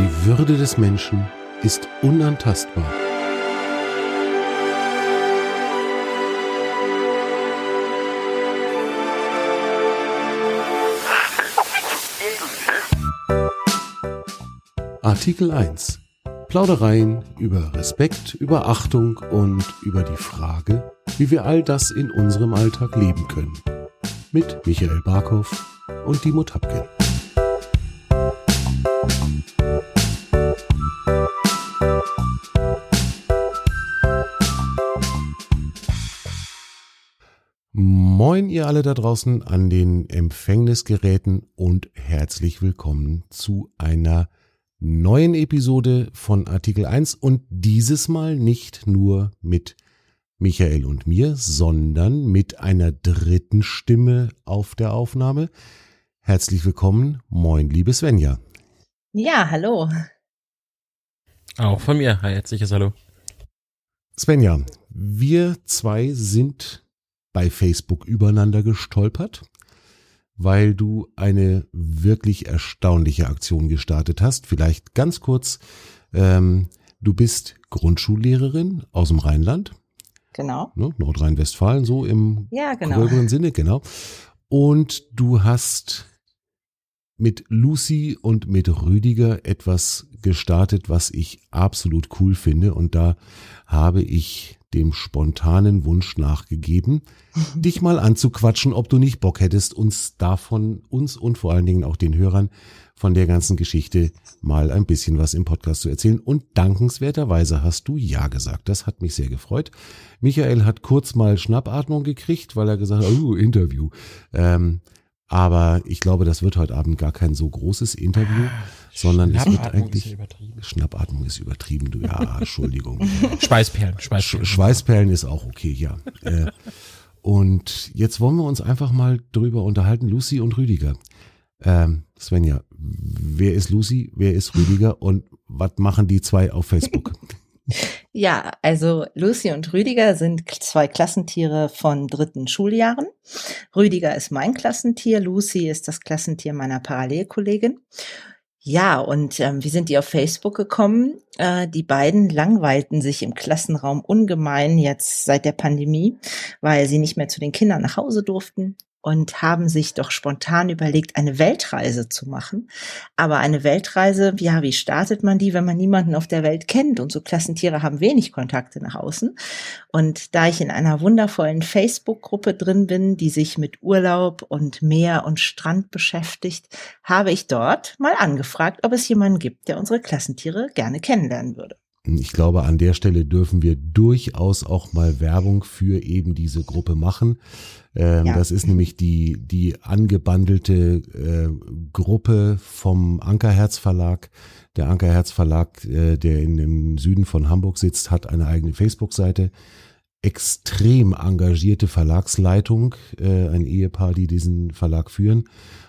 Die Würde des Menschen ist unantastbar. Artikel 1. Plaudereien über Respekt, über Achtung und über die Frage, wie wir all das in unserem Alltag leben können. Mit Michael Barkow und Dimo Tapkin. Moin ihr alle da draußen an den Empfängnisgeräten und herzlich willkommen zu einer neuen Episode von Artikel 1 und dieses Mal nicht nur mit Michael und mir, sondern mit einer dritten Stimme auf der Aufnahme. Herzlich willkommen, moin, liebe Svenja. Ja, hallo. Auch von mir, herzliches Hallo. Svenja, wir zwei sind bei Facebook übereinander gestolpert weil du eine wirklich erstaunliche Aktion gestartet hast. Vielleicht ganz kurz, ähm, du bist Grundschullehrerin aus dem Rheinland. Genau. Ne, Nordrhein-Westfalen, so im ja, genau. gröberen Sinne, genau. Und du hast mit Lucy und mit Rüdiger etwas gestartet, was ich absolut cool finde. Und da habe ich dem spontanen Wunsch nachgegeben, dich mal anzuquatschen, ob du nicht Bock hättest, uns davon, uns und vor allen Dingen auch den Hörern von der ganzen Geschichte mal ein bisschen was im Podcast zu erzählen. Und dankenswerterweise hast du Ja gesagt. Das hat mich sehr gefreut. Michael hat kurz mal Schnappatmung gekriegt, weil er gesagt hat, oh, Interview. Ähm, aber ich glaube, das wird heute Abend gar kein so großes Interview, sondern es wird eigentlich. Ist Schnappatmung ist übertrieben, du ja, Entschuldigung. Schweißperlen, Schweißperlen. Schweißperlen ist auch okay, ja. Äh, und jetzt wollen wir uns einfach mal drüber unterhalten, Lucy und Rüdiger. Ähm, Svenja, wer ist Lucy, wer ist Rüdiger und was machen die zwei auf Facebook? Ja, also Lucy und Rüdiger sind zwei Klassentiere von dritten Schuljahren. Rüdiger ist mein Klassentier, Lucy ist das Klassentier meiner Parallelkollegin. Ja, und ähm, wie sind die auf Facebook gekommen? Äh, die beiden langweilten sich im Klassenraum ungemein jetzt seit der Pandemie, weil sie nicht mehr zu den Kindern nach Hause durften und haben sich doch spontan überlegt, eine Weltreise zu machen. Aber eine Weltreise, ja, wie startet man die, wenn man niemanden auf der Welt kennt? Und so Klassentiere haben wenig Kontakte nach außen. Und da ich in einer wundervollen Facebook-Gruppe drin bin, die sich mit Urlaub und Meer und Strand beschäftigt, habe ich dort mal angefragt, ob es jemanden gibt, der unsere Klassentiere gerne kennenlernen würde. Ich glaube, an der Stelle dürfen wir durchaus auch mal Werbung für eben diese Gruppe machen. Ähm, ja. Das ist nämlich die, die angebandelte äh, Gruppe vom Ankerherz Verlag. Der Ankerherz Verlag, äh, der in, im Süden von Hamburg sitzt, hat eine eigene Facebook-Seite. Extrem engagierte Verlagsleitung, äh, ein Ehepaar, die diesen Verlag führen.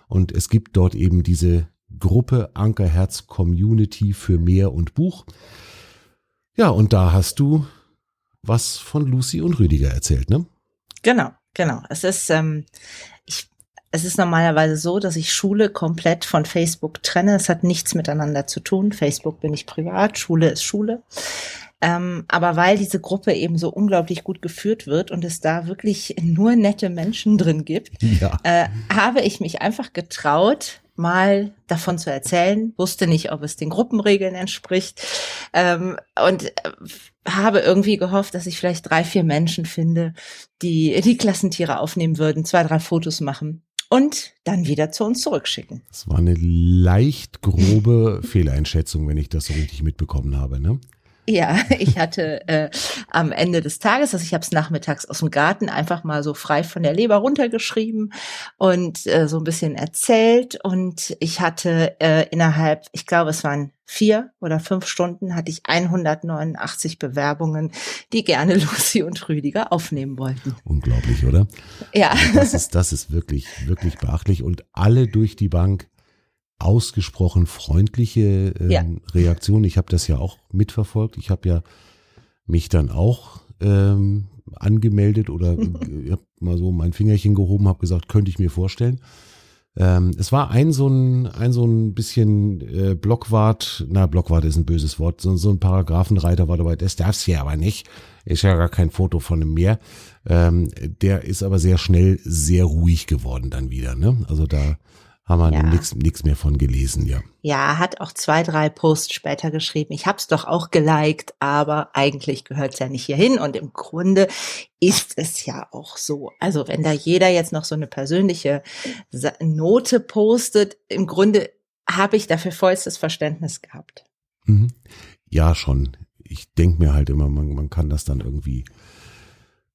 Und es gibt dort eben diese Gruppe Ankerherz Community für Meer und Buch. Ja, und da hast du was von Lucy und Rüdiger erzählt, ne? Genau, genau. Es ist, ähm, ich, es ist normalerweise so, dass ich Schule komplett von Facebook trenne. Es hat nichts miteinander zu tun. Facebook bin ich privat, Schule ist Schule. Ähm, aber weil diese Gruppe eben so unglaublich gut geführt wird und es da wirklich nur nette Menschen drin gibt, ja. äh, habe ich mich einfach getraut, mal davon zu erzählen, wusste nicht, ob es den Gruppenregeln entspricht ähm, und äh, habe irgendwie gehofft, dass ich vielleicht drei, vier Menschen finde, die die Klassentiere aufnehmen würden, zwei, drei Fotos machen und dann wieder zu uns zurückschicken. Das war eine leicht grobe Fehleinschätzung, wenn ich das so richtig mitbekommen habe, ne? Ja, ich hatte äh, am Ende des Tages, also ich habe es nachmittags aus dem Garten einfach mal so frei von der Leber runtergeschrieben und äh, so ein bisschen erzählt. Und ich hatte äh, innerhalb, ich glaube, es waren vier oder fünf Stunden, hatte ich 189 Bewerbungen, die gerne Lucy und Rüdiger aufnehmen wollten. Unglaublich, oder? Ja. Also das ist, das ist wirklich, wirklich beachtlich. Und alle durch die Bank ausgesprochen freundliche ähm, ja. Reaktion. Ich habe das ja auch mitverfolgt. Ich habe ja mich dann auch ähm, angemeldet oder habe mal so mein Fingerchen gehoben, habe gesagt, könnte ich mir vorstellen. Ähm, es war ein so ein, ein so ein bisschen äh, Blockwart, na Blockwart ist ein böses Wort, so, so ein Paragraphenreiter war dabei, das darf's hier aber nicht. Ist ja gar kein Foto von einem Meer. Ähm, der ist aber sehr schnell sehr ruhig geworden dann wieder. Ne? Also da haben wir ja. nichts mehr von gelesen, ja. Ja, hat auch zwei, drei Posts später geschrieben. Ich hab's doch auch geliked, aber eigentlich gehört's ja nicht hierhin. Und im Grunde ist es ja auch so. Also wenn da jeder jetzt noch so eine persönliche Note postet, im Grunde habe ich dafür vollstes Verständnis gehabt. Mhm. Ja, schon. Ich denk mir halt immer, man, man kann das dann irgendwie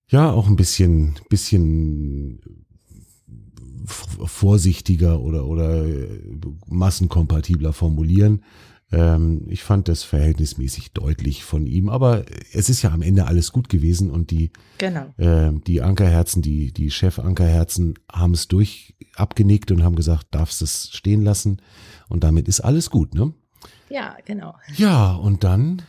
ja auch ein bisschen, bisschen vorsichtiger oder, oder massenkompatibler formulieren. Ähm, ich fand das verhältnismäßig deutlich von ihm, aber es ist ja am Ende alles gut gewesen und die, genau. äh, die Ankerherzen, die, die Chef-Ankerherzen haben es durch abgenickt und haben gesagt, darfst es stehen lassen und damit ist alles gut, ne? Ja, genau. Ja, und dann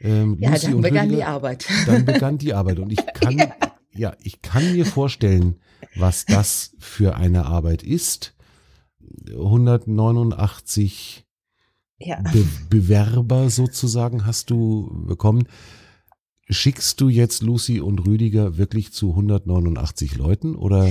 ähm, ja, Lucy dann begann Rüdiger, die Arbeit. Dann begann die Arbeit und ich kann, ja. ja, ich kann mir vorstellen, was das für eine Arbeit ist. 189 ja. Be Bewerber sozusagen hast du bekommen. Schickst du jetzt Lucy und Rüdiger wirklich zu 189 Leuten oder?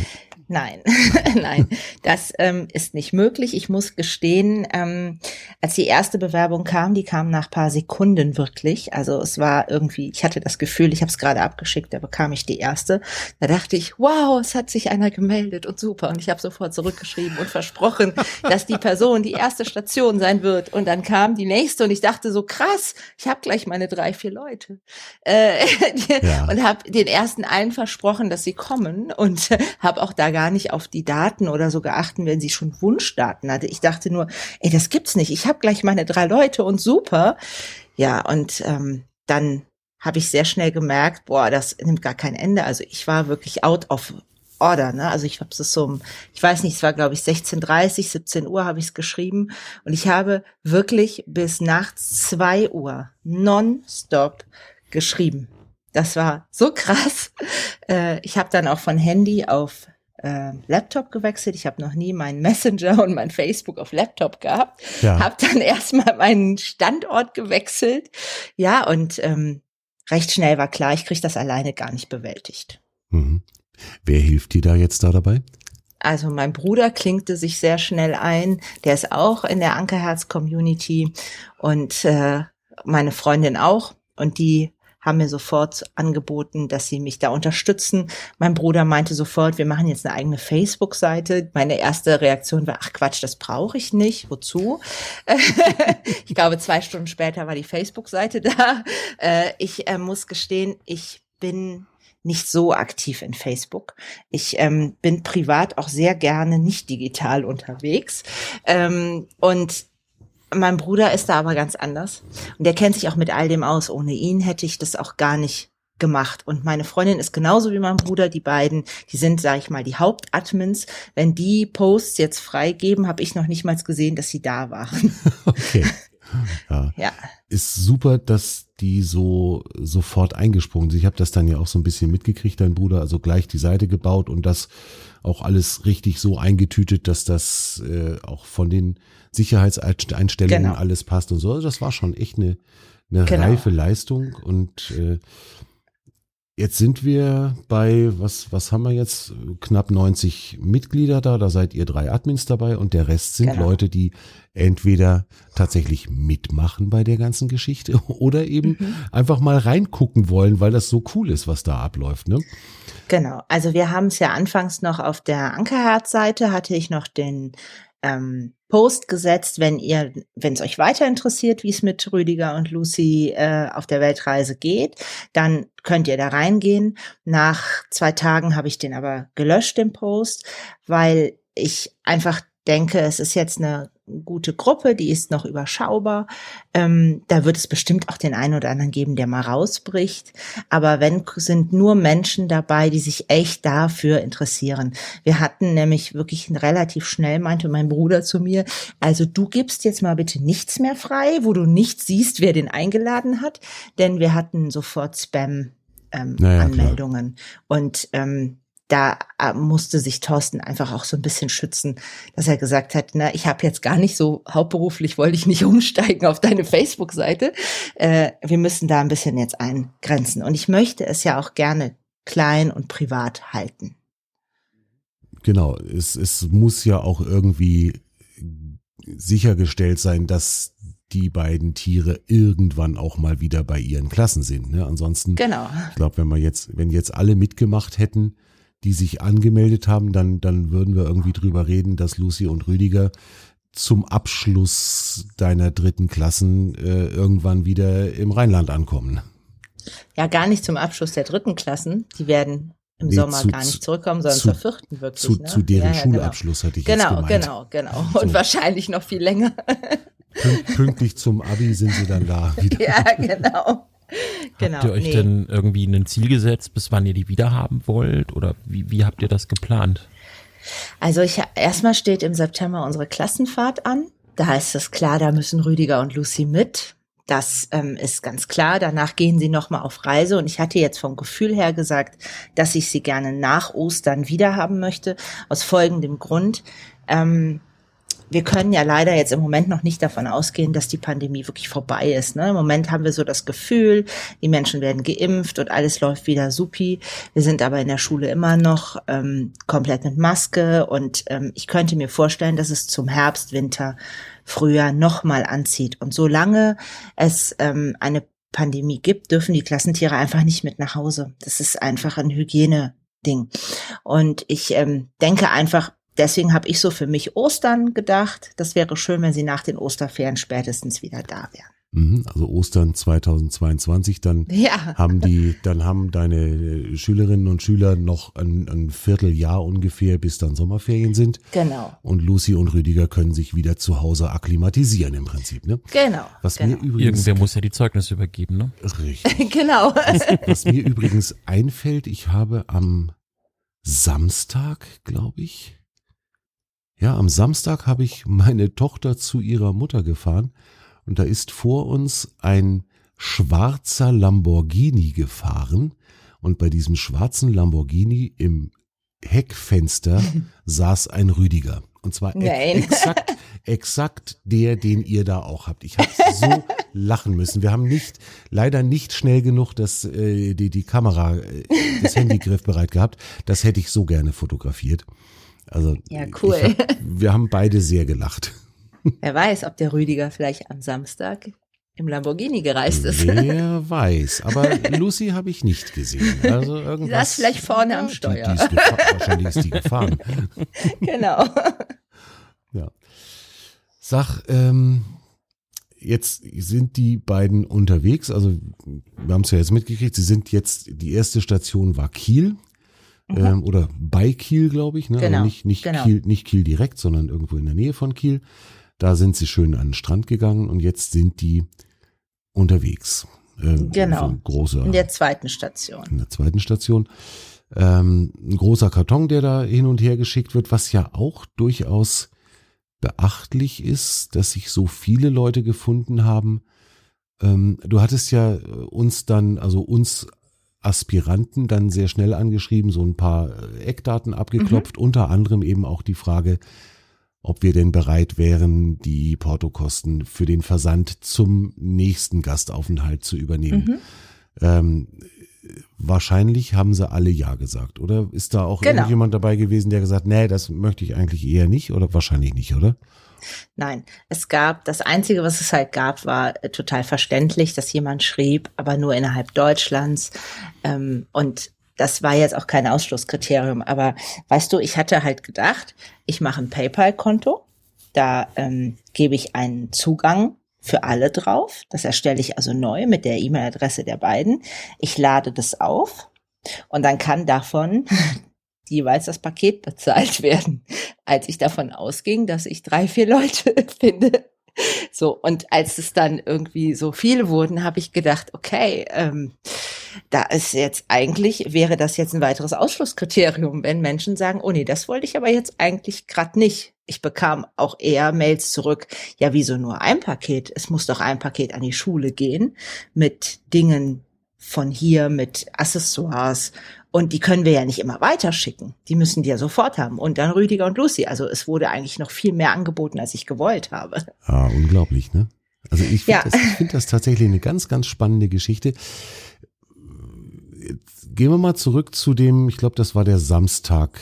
Nein, nein, das ähm, ist nicht möglich. Ich muss gestehen, ähm, als die erste Bewerbung kam, die kam nach paar Sekunden wirklich. Also es war irgendwie, ich hatte das Gefühl, ich habe es gerade abgeschickt, da bekam ich die erste. Da dachte ich, wow, es hat sich einer gemeldet und super. Und ich habe sofort zurückgeschrieben und versprochen, dass die Person die erste Station sein wird. Und dann kam die nächste und ich dachte so krass, ich habe gleich meine drei, vier Leute äh, ja. und habe den ersten allen versprochen, dass sie kommen und äh, habe auch da gar gar nicht auf die Daten oder so geachten, wenn sie schon Wunschdaten hatte. Ich dachte nur, ey, das gibt's nicht. Ich habe gleich meine drei Leute und super. Ja, und ähm, dann habe ich sehr schnell gemerkt, boah, das nimmt gar kein Ende. Also ich war wirklich out of order, ne? Also ich habe es so, ich weiß nicht, es war glaube ich 16:30, 17 Uhr habe ich es geschrieben und ich habe wirklich bis nachts zwei Uhr nonstop geschrieben. Das war so krass. Äh, ich habe dann auch von Handy auf äh, Laptop gewechselt. Ich habe noch nie meinen Messenger und mein Facebook auf Laptop gehabt. Ja. Habe dann erstmal meinen Standort gewechselt. Ja, und ähm, recht schnell war klar, ich kriege das alleine gar nicht bewältigt. Mhm. Wer hilft dir da jetzt da dabei? Also mein Bruder klinkte sich sehr schnell ein. Der ist auch in der Ankerherz-Community und äh, meine Freundin auch. Und die haben mir sofort angeboten, dass sie mich da unterstützen. Mein Bruder meinte sofort, wir machen jetzt eine eigene Facebook-Seite. Meine erste Reaktion war, ach Quatsch, das brauche ich nicht. Wozu? ich glaube, zwei Stunden später war die Facebook-Seite da. Äh, ich äh, muss gestehen, ich bin nicht so aktiv in Facebook. Ich ähm, bin privat auch sehr gerne nicht digital unterwegs. Ähm, und mein Bruder ist da aber ganz anders. Und der kennt sich auch mit all dem aus. Ohne ihn hätte ich das auch gar nicht gemacht. Und meine Freundin ist genauso wie mein Bruder. Die beiden, die sind, sage ich mal, die Hauptadmins. Wenn die Posts jetzt freigeben, habe ich noch nicht mal gesehen, dass sie da waren. Okay. Ja. ja. Ist super, dass die so sofort eingesprungen sind. Ich habe das dann ja auch so ein bisschen mitgekriegt, dein Bruder, also gleich die Seite gebaut und das auch alles richtig so eingetütet, dass das äh, auch von den Sicherheitseinstellungen genau. alles passt und so. Also das war schon echt eine, eine genau. reife Leistung und äh, Jetzt sind wir bei, was, was haben wir jetzt? Knapp 90 Mitglieder da, da seid ihr drei Admins dabei und der Rest sind genau. Leute, die entweder tatsächlich mitmachen bei der ganzen Geschichte oder eben mhm. einfach mal reingucken wollen, weil das so cool ist, was da abläuft, ne? Genau. Also wir haben es ja anfangs noch auf der Ankerherz-Seite hatte ich noch den ähm, Post gesetzt, wenn ihr, wenn es euch weiter interessiert, wie es mit Rüdiger und Lucy äh, auf der Weltreise geht, dann könnt ihr da reingehen. Nach zwei Tagen habe ich den aber gelöscht, den Post, weil ich einfach denke, es ist jetzt eine gute Gruppe, die ist noch überschaubar. Ähm, da wird es bestimmt auch den einen oder anderen geben, der mal rausbricht. Aber wenn sind nur Menschen dabei, die sich echt dafür interessieren. Wir hatten nämlich wirklich relativ schnell, meinte mein Bruder zu mir, also du gibst jetzt mal bitte nichts mehr frei, wo du nicht siehst, wer den eingeladen hat, denn wir hatten sofort Spam ähm, naja, Anmeldungen. Klar. Und ähm, da äh, musste sich Thorsten einfach auch so ein bisschen schützen, dass er gesagt hat, na, ich habe jetzt gar nicht so hauptberuflich, wollte ich nicht umsteigen auf deine Facebook-Seite. Äh, wir müssen da ein bisschen jetzt eingrenzen. Und ich möchte es ja auch gerne klein und privat halten. Genau, es, es muss ja auch irgendwie sichergestellt sein, dass die beiden Tiere irgendwann auch mal wieder bei ihren Klassen sind. Ne? Ansonsten, genau. ich glaube, wenn wir jetzt, wenn jetzt alle mitgemacht hätten, die sich angemeldet haben, dann, dann würden wir irgendwie drüber reden, dass Lucy und Rüdiger zum Abschluss deiner dritten Klassen äh, irgendwann wieder im Rheinland ankommen. Ja, gar nicht zum Abschluss der dritten Klassen. Die werden im nee, Sommer zu, gar nicht zurückkommen, sondern zu, zur vierten wirklich. Zu, ne? zu deren ja, ja, Schulabschluss genau. hatte ich genau, jetzt gemeint. Genau, genau, genau. Und so. wahrscheinlich noch viel länger. Pünktlich zum Abi sind sie dann da wieder. Ja, genau. Genau, habt ihr euch nee. denn irgendwie ein Ziel gesetzt, bis wann ihr die wieder haben wollt? Oder wie, wie habt ihr das geplant? Also ich erstmal steht im September unsere Klassenfahrt an. Da ist es klar, da müssen Rüdiger und Lucy mit. Das ähm, ist ganz klar. Danach gehen sie nochmal auf Reise. Und ich hatte jetzt vom Gefühl her gesagt, dass ich sie gerne nach Ostern wieder haben möchte. Aus folgendem Grund. Ähm, wir können ja leider jetzt im Moment noch nicht davon ausgehen, dass die Pandemie wirklich vorbei ist. Ne? Im Moment haben wir so das Gefühl, die Menschen werden geimpft und alles läuft wieder supi. Wir sind aber in der Schule immer noch ähm, komplett mit Maske und ähm, ich könnte mir vorstellen, dass es zum Herbst, Winter, Frühjahr nochmal anzieht. Und solange es ähm, eine Pandemie gibt, dürfen die Klassentiere einfach nicht mit nach Hause. Das ist einfach ein Hygiene-Ding. Und ich ähm, denke einfach, deswegen habe ich so für mich Ostern gedacht. Das wäre schön, wenn sie nach den Osterferien spätestens wieder da wären. Mhm, also Ostern 2022, dann ja. haben die, dann haben deine Schülerinnen und Schüler noch ein, ein, Vierteljahr ungefähr, bis dann Sommerferien sind. Genau. Und Lucy und Rüdiger können sich wieder zu Hause akklimatisieren im Prinzip, ne? Genau. Was genau. mir übrigens. Irgendwer muss ja die Zeugnisse übergeben, ne? Richtig. genau. Was, was mir übrigens einfällt, ich habe am Samstag, glaube ich, ja, am Samstag habe ich meine Tochter zu ihrer Mutter gefahren und da ist vor uns ein schwarzer Lamborghini gefahren und bei diesem schwarzen Lamborghini im Heckfenster saß ein Rüdiger. Und zwar Nein. exakt, exakt der, den ihr da auch habt. Ich habe so lachen müssen. Wir haben nicht, leider nicht schnell genug das, äh, die, die Kamera, äh, das Handy griffbereit gehabt. Das hätte ich so gerne fotografiert. Also ja, cool. Hab, wir haben beide sehr gelacht. Wer weiß, ob der Rüdiger vielleicht am Samstag im Lamborghini gereist ist. Wer weiß, aber Lucy habe ich nicht gesehen. Also irgendwas. Die saß vielleicht vorne am Steuer. Die, die ist wahrscheinlich ist die gefahren. Genau. Ja. Sag, ähm, jetzt sind die beiden unterwegs. Also wir haben es ja jetzt mitgekriegt. Sie sind jetzt die erste Station war Kiel. Mhm. Ähm, oder bei Kiel, glaube ich. Ne? Genau. Also nicht, nicht, genau. Kiel, nicht Kiel direkt, sondern irgendwo in der Nähe von Kiel. Da sind sie schön an den Strand gegangen und jetzt sind die unterwegs. Ähm, genau. Großer, in der zweiten Station. In der zweiten Station. Ähm, ein großer Karton, der da hin und her geschickt wird, was ja auch durchaus beachtlich ist, dass sich so viele Leute gefunden haben. Ähm, du hattest ja uns dann, also uns Aspiranten dann sehr schnell angeschrieben, so ein paar Eckdaten abgeklopft, mhm. unter anderem eben auch die Frage, ob wir denn bereit wären, die Portokosten für den Versand zum nächsten Gastaufenthalt zu übernehmen. Mhm. Ähm, wahrscheinlich haben sie alle Ja gesagt, oder? Ist da auch genau. irgendjemand dabei gewesen, der gesagt, nee, das möchte ich eigentlich eher nicht, oder wahrscheinlich nicht, oder? Nein, es gab, das Einzige, was es halt gab, war äh, total verständlich, dass jemand schrieb, aber nur innerhalb Deutschlands. Ähm, und das war jetzt auch kein Ausschlusskriterium. Aber weißt du, ich hatte halt gedacht, ich mache ein PayPal-Konto, da ähm, gebe ich einen Zugang für alle drauf. Das erstelle ich also neu mit der E-Mail-Adresse der beiden. Ich lade das auf und dann kann davon jeweils das Paket bezahlt werden, als ich davon ausging, dass ich drei, vier Leute finde. So, und als es dann irgendwie so viele wurden, habe ich gedacht, okay, ähm, da ist jetzt eigentlich, wäre das jetzt ein weiteres Ausschlusskriterium, wenn Menschen sagen, oh nee, das wollte ich aber jetzt eigentlich gerade nicht. Ich bekam auch eher Mails zurück, ja, wieso nur ein Paket? Es muss doch ein Paket an die Schule gehen mit Dingen von hier, mit Accessoires Und die können wir ja nicht immer weiterschicken. Die müssen die ja sofort haben. Und dann Rüdiger und Lucy. Also es wurde eigentlich noch viel mehr angeboten, als ich gewollt habe. Ah, unglaublich, ne? Also ich finde ja. das, ich find das tatsächlich eine ganz, ganz spannende Geschichte. Jetzt gehen wir mal zurück zu dem, ich glaube, das war der Samstag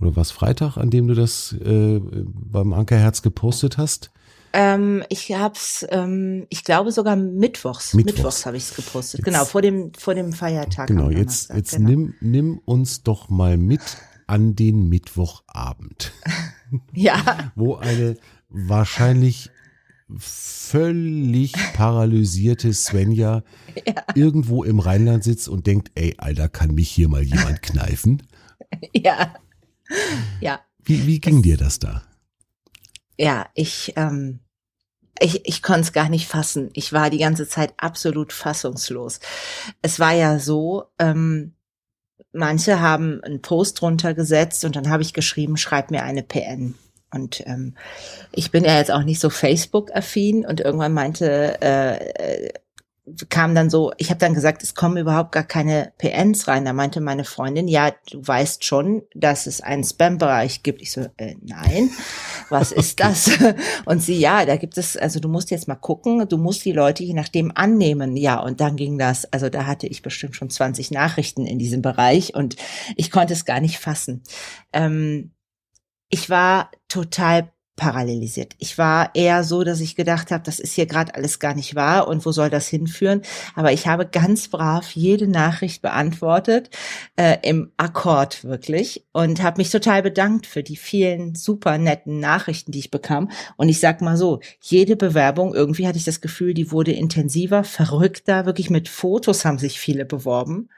oder was Freitag, an dem du das äh, beim Ankerherz gepostet hast. Ähm, ich hab's, ähm, ich glaube sogar mittwochs. Mittwochs, mittwochs habe ich es gepostet. Jetzt, genau vor dem vor dem Feiertag. Genau. Jetzt jetzt genau. nimm nimm uns doch mal mit an den Mittwochabend. ja. Wo eine wahrscheinlich völlig paralysierte Svenja ja. irgendwo im Rheinland sitzt und denkt, ey, Alter, kann mich hier mal jemand kneifen? Ja. Ja. Wie, wie ging es, dir das da? Ja, ich, ähm, ich, ich konnte es gar nicht fassen. Ich war die ganze Zeit absolut fassungslos. Es war ja so, ähm, manche haben einen Post drunter gesetzt und dann habe ich geschrieben, schreib mir eine PN. Und ähm, ich bin ja jetzt auch nicht so Facebook-affin und irgendwann meinte, äh, kam dann so, ich habe dann gesagt, es kommen überhaupt gar keine PNs rein. Da meinte meine Freundin, ja, du weißt schon, dass es einen Spam-Bereich gibt. Ich so, äh, nein, was ist das? Und sie, ja, da gibt es, also du musst jetzt mal gucken, du musst die Leute je nachdem annehmen. Ja, und dann ging das, also da hatte ich bestimmt schon 20 Nachrichten in diesem Bereich und ich konnte es gar nicht fassen. Ähm, ich war total parallelisiert. Ich war eher so, dass ich gedacht habe, das ist hier gerade alles gar nicht wahr und wo soll das hinführen? Aber ich habe ganz brav jede Nachricht beantwortet, äh, im Akkord wirklich und habe mich total bedankt für die vielen super netten Nachrichten, die ich bekam. Und ich sag mal so, jede Bewerbung, irgendwie hatte ich das Gefühl, die wurde intensiver, verrückter, wirklich mit Fotos haben sich viele beworben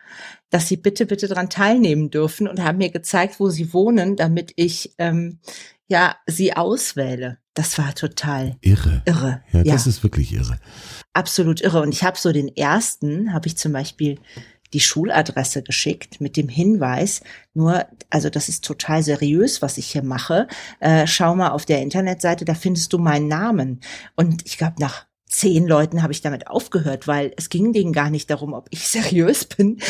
dass sie bitte, bitte dran teilnehmen dürfen und haben mir gezeigt, wo sie wohnen, damit ich ähm, ja sie auswähle. Das war total irre. Irre. Ja, das ja. ist wirklich irre. Absolut irre. Und ich habe so den ersten, habe ich zum Beispiel die Schuladresse geschickt mit dem Hinweis, nur, also das ist total seriös, was ich hier mache. Äh, schau mal auf der Internetseite, da findest du meinen Namen. Und ich glaube, nach zehn Leuten habe ich damit aufgehört, weil es ging denen gar nicht darum, ob ich seriös bin,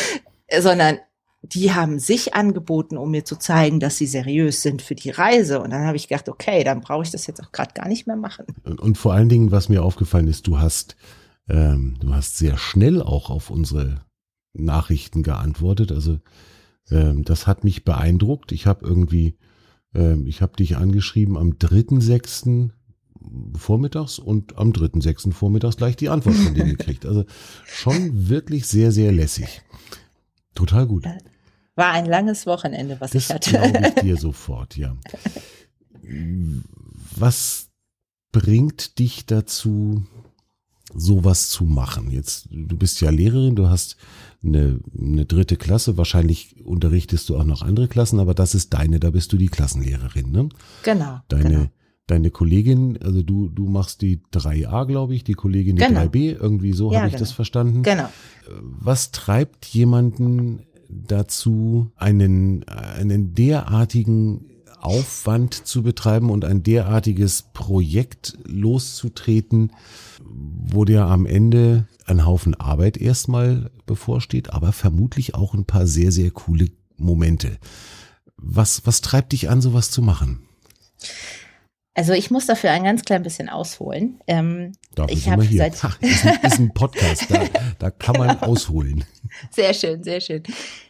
sondern die haben sich angeboten, um mir zu zeigen, dass sie seriös sind für die Reise. Und dann habe ich gedacht, okay, dann brauche ich das jetzt auch gerade gar nicht mehr machen. Und, vor allen Dingen, was mir aufgefallen ist, du hast, ähm, du hast sehr schnell auch auf unsere Nachrichten geantwortet. Also ähm, das hat mich beeindruckt. Ich habe irgendwie, ähm, ich habe dich angeschrieben am 3.6. vormittags und am 3.6. vormittags gleich die Antwort von dir gekriegt. Also schon wirklich sehr, sehr lässig. Total gut. War ein langes Wochenende, was das ich hatte. glaube ich dir sofort, ja. Was bringt dich dazu, sowas zu machen? Jetzt, du bist ja Lehrerin, du hast eine, eine dritte Klasse, wahrscheinlich unterrichtest du auch noch andere Klassen, aber das ist deine, da bist du die Klassenlehrerin, ne? Genau. Deine, genau. Deine Kollegin, also du, du machst die 3a, glaube ich, die Kollegin die genau. 3b, irgendwie so ja, habe ich genau. das verstanden. Genau. Was treibt jemanden dazu, einen, einen derartigen Aufwand zu betreiben und ein derartiges Projekt loszutreten, wo dir am Ende ein Haufen Arbeit erstmal bevorsteht, aber vermutlich auch ein paar sehr, sehr coole Momente. Was, was treibt dich an, sowas zu machen? Also ich muss dafür ein ganz klein bisschen ausholen. Ähm, Darf ich habe seit Ach, ist, ein, ist ein Podcast, da, da kann man ausholen. Sehr schön, sehr schön.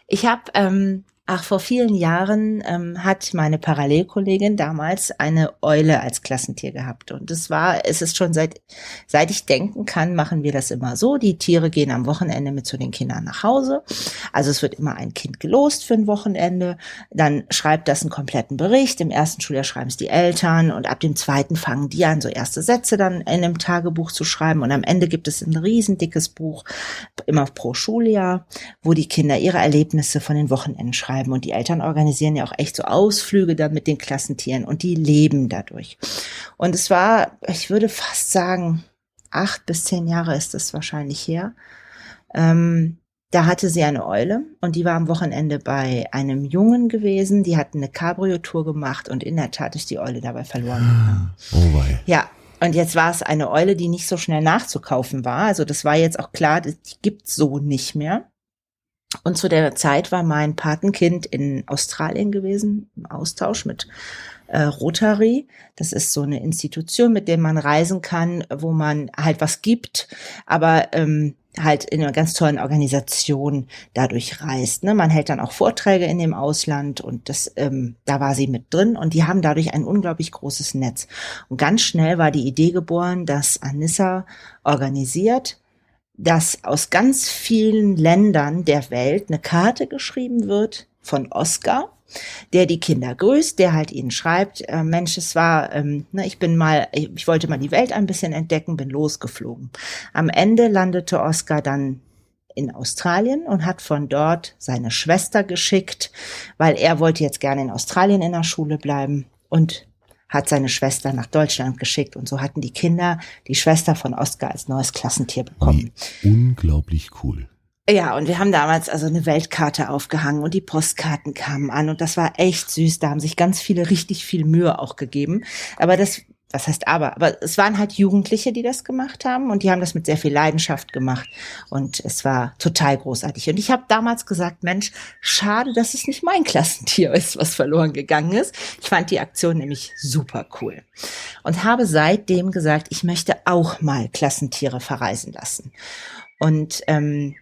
Ich habe ähm, Ach, vor vielen Jahren ähm, hat meine Parallelkollegin damals eine Eule als Klassentier gehabt. Und es war, es ist schon seit, seit ich denken kann, machen wir das immer so. Die Tiere gehen am Wochenende mit zu den Kindern nach Hause. Also es wird immer ein Kind gelost für ein Wochenende. Dann schreibt das einen kompletten Bericht. Im ersten Schuljahr schreiben es die Eltern und ab dem zweiten fangen die an, so erste Sätze dann in einem Tagebuch zu schreiben. Und am Ende gibt es ein riesendickes Buch, immer pro Schuljahr, wo die Kinder ihre Erlebnisse von den Wochenenden schreiben schreiben. Und die Eltern organisieren ja auch echt so Ausflüge dann mit den Klassentieren und die leben dadurch. Und es war, ich würde fast sagen, acht bis zehn Jahre ist es wahrscheinlich her. Ähm, da hatte sie eine Eule und die war am Wochenende bei einem Jungen gewesen. Die hatten eine Cabrio-Tour gemacht und in der Tat ist die Eule dabei verloren Oh wei. Ja, und jetzt war es eine Eule, die nicht so schnell nachzukaufen war. Also das war jetzt auch klar, die gibt's so nicht mehr. Und zu der Zeit war mein Patenkind in Australien gewesen, im Austausch mit äh, Rotary. Das ist so eine Institution, mit der man reisen kann, wo man halt was gibt, aber ähm, halt in einer ganz tollen Organisation dadurch reist. Ne? Man hält dann auch Vorträge in dem Ausland und das, ähm, da war sie mit drin und die haben dadurch ein unglaublich großes Netz. Und ganz schnell war die Idee geboren, dass Anissa organisiert, dass aus ganz vielen Ländern der Welt eine Karte geschrieben wird von Oscar der die Kinder grüßt, der halt ihnen schreibt, äh, Mensch, es war, ähm, ne, ich bin mal, ich wollte mal die Welt ein bisschen entdecken, bin losgeflogen. Am Ende landete Oscar dann in Australien und hat von dort seine Schwester geschickt, weil er wollte jetzt gerne in Australien in der Schule bleiben und hat seine Schwester nach Deutschland geschickt und so hatten die Kinder die Schwester von Oscar als neues Klassentier bekommen. Wie unglaublich cool. Ja, und wir haben damals also eine Weltkarte aufgehangen und die Postkarten kamen an und das war echt süß. Da haben sich ganz viele richtig viel Mühe auch gegeben. Aber das, was heißt aber? Aber es waren halt Jugendliche, die das gemacht haben und die haben das mit sehr viel Leidenschaft gemacht und es war total großartig. Und ich habe damals gesagt, Mensch, schade, dass es nicht mein Klassentier ist, was verloren gegangen ist. Ich fand die Aktion nämlich super cool und habe seitdem gesagt, ich möchte auch mal Klassentiere verreisen lassen. Und ähm,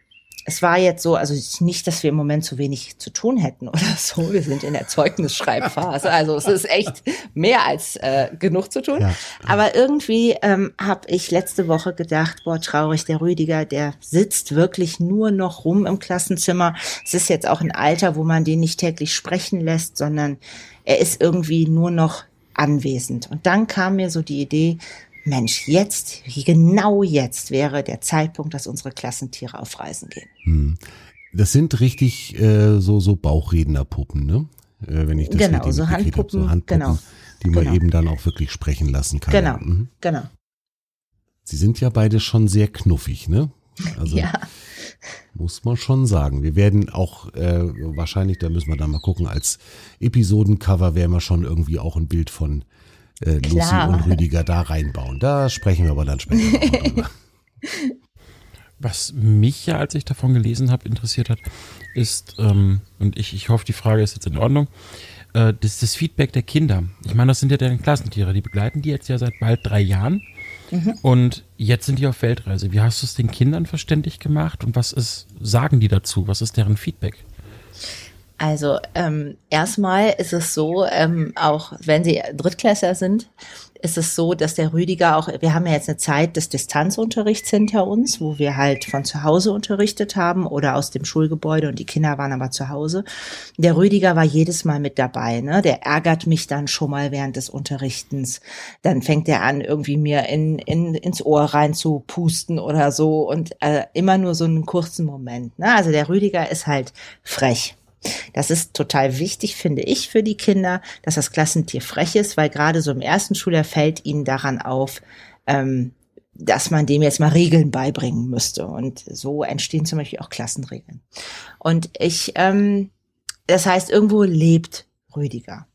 es war jetzt so, also nicht, dass wir im Moment zu wenig zu tun hätten oder so. Wir sind in der Zeugnisschreibphase. Also es ist echt mehr als äh, genug zu tun. Ja. Aber irgendwie ähm, habe ich letzte Woche gedacht, boah, traurig, der Rüdiger, der sitzt wirklich nur noch rum im Klassenzimmer. Es ist jetzt auch ein Alter, wo man den nicht täglich sprechen lässt, sondern er ist irgendwie nur noch anwesend. Und dann kam mir so die Idee, Mensch, jetzt, genau jetzt wäre der Zeitpunkt, dass unsere Klassentiere auf Reisen gehen. Hm. Das sind richtig äh, so, so Bauchrednerpuppen, ne? Äh, wenn ich das genau, so Handpuppen, so Handpuppen, genau, die man genau. eben dann auch wirklich sprechen lassen kann. Genau, mhm. genau. Sie sind ja beide schon sehr knuffig, ne? Also ja. muss man schon sagen. Wir werden auch äh, wahrscheinlich, da müssen wir dann mal gucken, als Episodencover werden wir schon irgendwie auch ein Bild von äh, Lucy und Rüdiger da reinbauen. Da sprechen wir aber dann später drüber. Was mich ja, als ich davon gelesen habe, interessiert hat, ist, ähm, und ich, ich hoffe, die Frage ist jetzt in Ordnung, äh, das das Feedback der Kinder. Ich meine, das sind ja deine Klassentiere, die begleiten die jetzt ja seit bald drei Jahren. Mhm. Und jetzt sind die auf Weltreise. Wie hast du es den Kindern verständlich gemacht und was ist, sagen die dazu? Was ist deren Feedback? Also ähm, erstmal ist es so, ähm, auch wenn sie Drittklässler sind, ist es so, dass der Rüdiger auch, wir haben ja jetzt eine Zeit des Distanzunterrichts hinter uns, wo wir halt von zu Hause unterrichtet haben oder aus dem Schulgebäude und die Kinder waren aber zu Hause. Der Rüdiger war jedes Mal mit dabei, ne? Der ärgert mich dann schon mal während des Unterrichtens. Dann fängt er an, irgendwie mir in, in, ins Ohr rein zu pusten oder so und äh, immer nur so einen kurzen Moment. Ne? Also der Rüdiger ist halt frech. Das ist total wichtig, finde ich, für die Kinder, dass das Klassentier frech ist, weil gerade so im ersten Schuljahr fällt ihnen daran auf, ähm, dass man dem jetzt mal Regeln beibringen müsste. Und so entstehen zum Beispiel auch Klassenregeln. Und ich, ähm, das heißt, irgendwo lebt Rüdiger.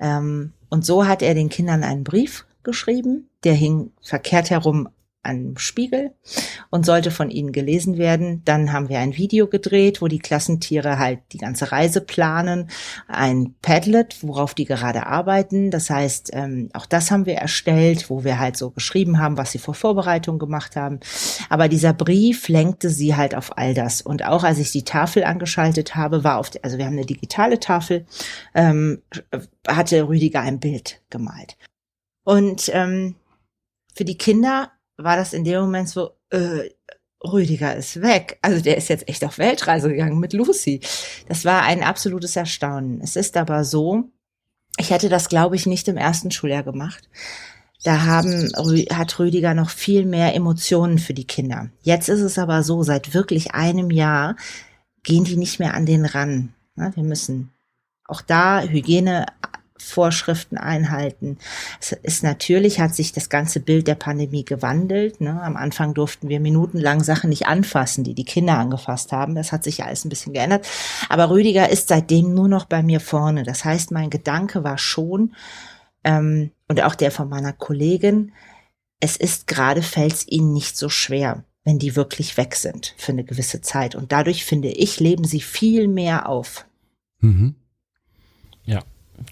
Ähm, und so hat er den Kindern einen Brief geschrieben, der hing verkehrt herum einem Spiegel und sollte von ihnen gelesen werden. Dann haben wir ein Video gedreht, wo die Klassentiere halt die ganze Reise planen, ein Padlet, worauf die gerade arbeiten. Das heißt, ähm, auch das haben wir erstellt, wo wir halt so geschrieben haben, was sie vor Vorbereitung gemacht haben. Aber dieser Brief lenkte sie halt auf all das. Und auch als ich die Tafel angeschaltet habe, war auf, also wir haben eine digitale Tafel, ähm, hatte Rüdiger ein Bild gemalt. Und ähm, für die Kinder war das in dem Moment so, äh, Rüdiger ist weg. Also der ist jetzt echt auf Weltreise gegangen mit Lucy. Das war ein absolutes Erstaunen. Es ist aber so, ich hätte das, glaube ich, nicht im ersten Schuljahr gemacht. Da haben, hat Rüdiger noch viel mehr Emotionen für die Kinder. Jetzt ist es aber so, seit wirklich einem Jahr gehen die nicht mehr an den ran. Wir müssen auch da Hygiene Vorschriften einhalten. Es ist natürlich, hat sich das ganze Bild der Pandemie gewandelt. Ne? Am Anfang durften wir minutenlang Sachen nicht anfassen, die die Kinder angefasst haben. Das hat sich ja alles ein bisschen geändert. Aber Rüdiger ist seitdem nur noch bei mir vorne. Das heißt, mein Gedanke war schon, ähm, und auch der von meiner Kollegin, es ist gerade, fällt ihnen nicht so schwer. wenn die wirklich weg sind für eine gewisse Zeit. Und dadurch, finde ich, leben sie viel mehr auf. Mhm.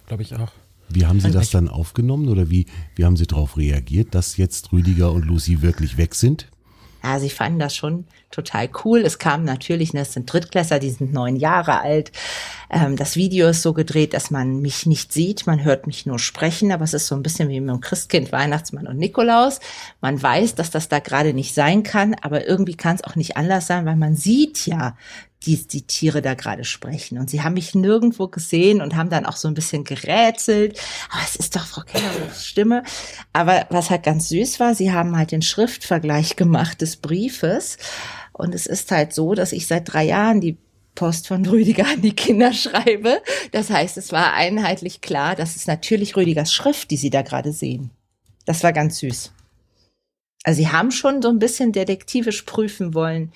Glaube ich auch. Wie haben Sie das dann aufgenommen oder wie, wie haben Sie darauf reagiert, dass jetzt Rüdiger und Lucy wirklich weg sind? Ja, sie fanden das schon total cool. Es kam natürlich, ne, das sind Drittklässler, die sind neun Jahre alt. Ähm, das Video ist so gedreht, dass man mich nicht sieht, man hört mich nur sprechen, aber es ist so ein bisschen wie mit dem Christkind, Weihnachtsmann und Nikolaus. Man weiß, dass das da gerade nicht sein kann, aber irgendwie kann es auch nicht anders sein, weil man sieht ja, die, die Tiere da gerade sprechen. Und sie haben mich nirgendwo gesehen und haben dann auch so ein bisschen gerätselt. Aber es ist doch Frau Kellerhofs Stimme. Aber was halt ganz süß war, sie haben halt den Schriftvergleich gemacht des Briefes. Und es ist halt so, dass ich seit drei Jahren die Post von Rüdiger an die Kinder schreibe. Das heißt, es war einheitlich klar, das ist natürlich Rüdigers Schrift, die sie da gerade sehen. Das war ganz süß. Also sie haben schon so ein bisschen detektivisch prüfen wollen,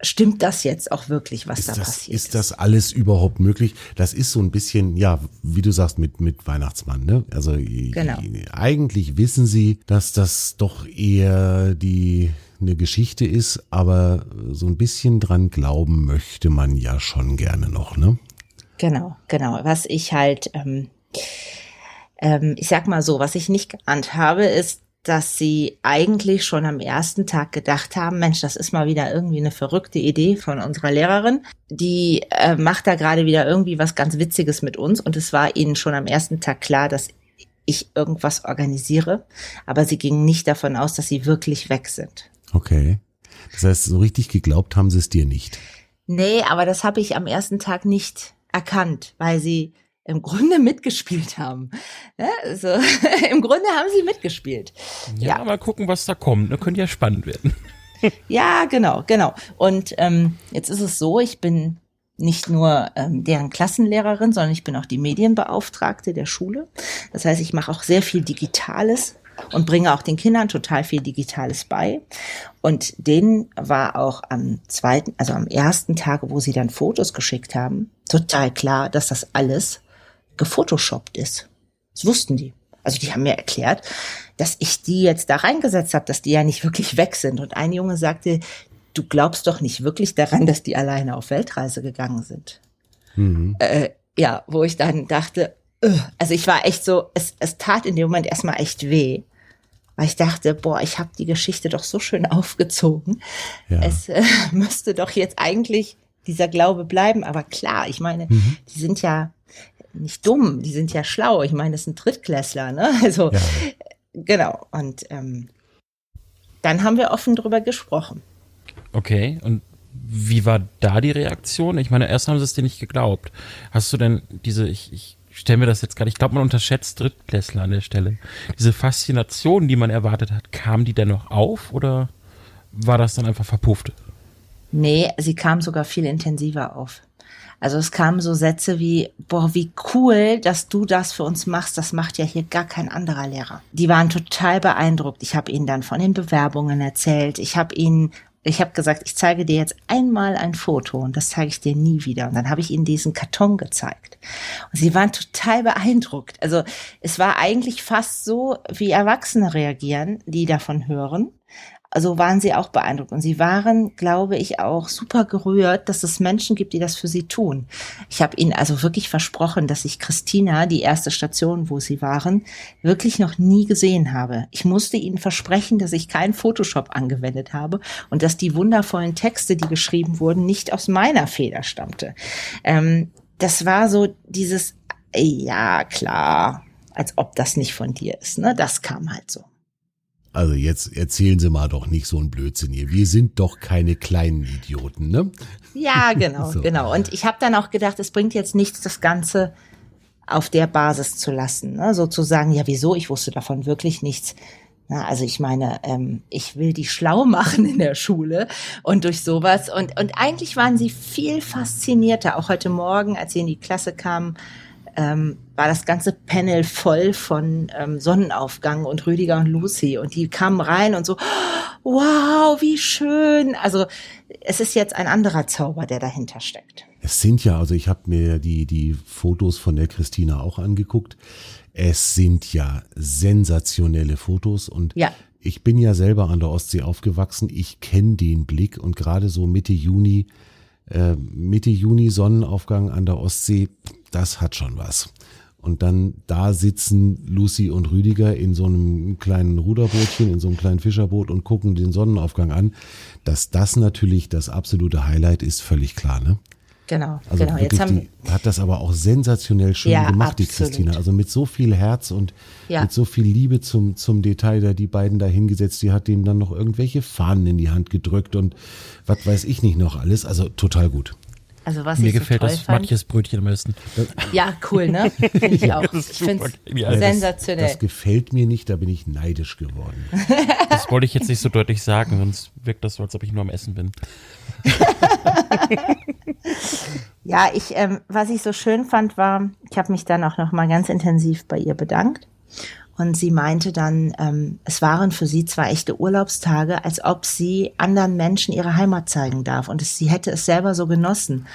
stimmt das jetzt auch wirklich, was ist da das, passiert ist? Ist das alles überhaupt möglich? Das ist so ein bisschen, ja, wie du sagst, mit, mit Weihnachtsmann, ne? Also genau. eigentlich wissen sie, dass das doch eher die eine Geschichte ist, aber so ein bisschen dran glauben möchte man ja schon gerne noch, ne? Genau, genau. Was ich halt, ähm, ähm, ich sag mal so, was ich nicht geahnt habe, ist, dass sie eigentlich schon am ersten Tag gedacht haben, Mensch, das ist mal wieder irgendwie eine verrückte Idee von unserer Lehrerin. Die äh, macht da gerade wieder irgendwie was ganz Witziges mit uns und es war ihnen schon am ersten Tag klar, dass ich irgendwas organisiere, aber sie gingen nicht davon aus, dass sie wirklich weg sind. Okay. Das heißt, so richtig geglaubt haben sie es dir nicht. Nee, aber das habe ich am ersten Tag nicht erkannt, weil sie im Grunde mitgespielt haben. Ja, also, Im Grunde haben sie mitgespielt. Ja, ja, mal gucken, was da kommt. Das könnte ja spannend werden. ja, genau, genau. Und ähm, jetzt ist es so, ich bin nicht nur ähm, deren Klassenlehrerin, sondern ich bin auch die Medienbeauftragte der Schule. Das heißt, ich mache auch sehr viel Digitales und bringe auch den Kindern total viel Digitales bei. Und denen war auch am zweiten, also am ersten Tag, wo sie dann Fotos geschickt haben, total klar, dass das alles gefotoshoppt ist. Das wussten die. Also die haben mir erklärt, dass ich die jetzt da reingesetzt habe, dass die ja nicht wirklich weg sind. Und ein Junge sagte, du glaubst doch nicht wirklich daran, dass die alleine auf Weltreise gegangen sind. Mhm. Äh, ja, wo ich dann dachte, uh, also ich war echt so, es, es tat in dem Moment erstmal echt weh. Weil ich dachte, boah, ich habe die Geschichte doch so schön aufgezogen. Ja. Es äh, müsste doch jetzt eigentlich dieser Glaube bleiben. Aber klar, ich meine, mhm. die sind ja nicht dumm, die sind ja schlau. Ich meine, das sind Drittklässler, ne? Also ja. genau. Und ähm, dann haben wir offen drüber gesprochen. Okay, und wie war da die Reaktion? Ich meine, erst haben sie es dir nicht geglaubt. Hast du denn diese, ich, ich stelle mir das jetzt nicht, ich glaube, man unterschätzt Drittklässler an der Stelle. Diese Faszination, die man erwartet hat, kam die denn noch auf oder war das dann einfach verpufft? Nee, sie kam sogar viel intensiver auf. Also es kamen so Sätze wie, boah, wie cool, dass du das für uns machst. Das macht ja hier gar kein anderer Lehrer. Die waren total beeindruckt. Ich habe ihnen dann von den Bewerbungen erzählt. Ich habe ihnen ich habe gesagt, ich zeige dir jetzt einmal ein Foto und das zeige ich dir nie wieder. Und dann habe ich ihnen diesen Karton gezeigt. Und sie waren total beeindruckt. Also es war eigentlich fast so, wie Erwachsene reagieren, die davon hören also waren sie auch beeindruckt. Und sie waren, glaube ich, auch super gerührt, dass es Menschen gibt, die das für sie tun. Ich habe ihnen also wirklich versprochen, dass ich Christina, die erste Station, wo sie waren, wirklich noch nie gesehen habe. Ich musste ihnen versprechen, dass ich keinen Photoshop angewendet habe und dass die wundervollen Texte, die geschrieben wurden, nicht aus meiner Feder stammte. Ähm, das war so dieses, ja, klar, als ob das nicht von dir ist. Ne? Das kam halt so. Also jetzt erzählen Sie mal doch nicht so ein Blödsinn hier. Wir sind doch keine kleinen Idioten, ne? Ja, genau, so. genau. Und ich habe dann auch gedacht, es bringt jetzt nichts, das Ganze auf der Basis zu lassen. Ne? Sozusagen, ja, wieso? Ich wusste davon wirklich nichts. Na, also ich meine, ähm, ich will die schlau machen in der Schule und durch sowas. Und, und eigentlich waren sie viel faszinierter. Auch heute Morgen, als sie in die Klasse kamen, ähm, war das ganze Panel voll von ähm, Sonnenaufgang und Rüdiger und Lucy. Und die kamen rein und so, wow, wie schön. Also es ist jetzt ein anderer Zauber, der dahinter steckt. Es sind ja, also ich habe mir die, die Fotos von der Christina auch angeguckt. Es sind ja sensationelle Fotos und Ja. ich bin ja selber an der Ostsee aufgewachsen. Ich kenne den Blick und gerade so Mitte Juni, äh, Mitte Juni Sonnenaufgang an der Ostsee, das hat schon was. Und dann da sitzen Lucy und Rüdiger in so einem kleinen Ruderbootchen, in so einem kleinen Fischerboot und gucken den Sonnenaufgang an. Dass das natürlich das absolute Highlight ist, völlig klar, ne? Genau, Also genau. Jetzt haben die hat das aber auch sensationell schön Ja, gemacht, die absolut. Christina. Also mit so viel Herz und Ja. mit so viel Liebe zum, zum Detail da die beiden da hingesetzt. Die hat denen dann noch irgendwelche Fahnen in die Hand gedrückt und was weiß ich nicht noch alles. Also total gut. Also was Mir ich so gefällt toll das fand. manches Brötchen am besten. Ja, cool, ne? Finde ich auch. Ich finde es. Ja, das- sensationell. Das gefällt mir nicht, da bin ich neidisch geworden. Das wollte ich jetzt nicht so deutlich sagen, sonst wirkt das so, als ob ich nur am Essen bin. Ja, ich, ähm, was ich so schön fand, war, ich habe mich dann auch noch mal ganz intensiv bei ihr bedankt. Und sie meinte dann, ähm, es waren für sie zwei echte Urlaubstage, als ob sie anderen Menschen ihre Heimat zeigen darf. Und es, sie hätte es selber so genossen.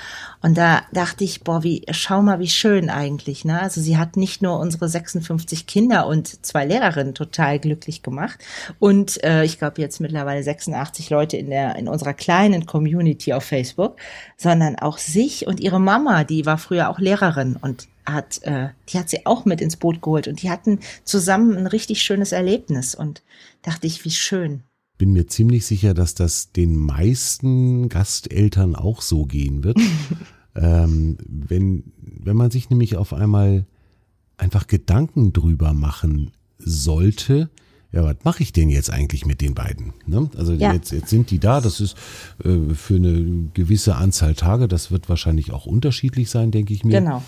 Und da dachte ich, boah, wie, schau mal, wie schön eigentlich. Ne? Also sie hat nicht nur unsere 56 Kinder und zwei Lehrerinnen total glücklich gemacht. Und äh, ich glaube jetzt mittlerweile 86 Leute in der in unserer kleinen Community auf Facebook, sondern auch sich und ihre Mama, die war früher auch Lehrerin und hat, äh, die hat sie auch mit ins Boot geholt und die hatten zusammen ein richtig schönes Erlebnis und dachte ich, wie schön. Bin mir ziemlich sicher, dass das den meisten Gasteltern auch so gehen wird. ähm, wenn, wenn man sich nämlich auf einmal einfach Gedanken drüber machen sollte, ja, was mache ich denn jetzt eigentlich mit den beiden? Ne? Also Ja. jetzt, jetzt sind die da, das ist äh, für eine gewisse Anzahl Tage, das wird wahrscheinlich auch unterschiedlich sein, denke ich mir. Genau.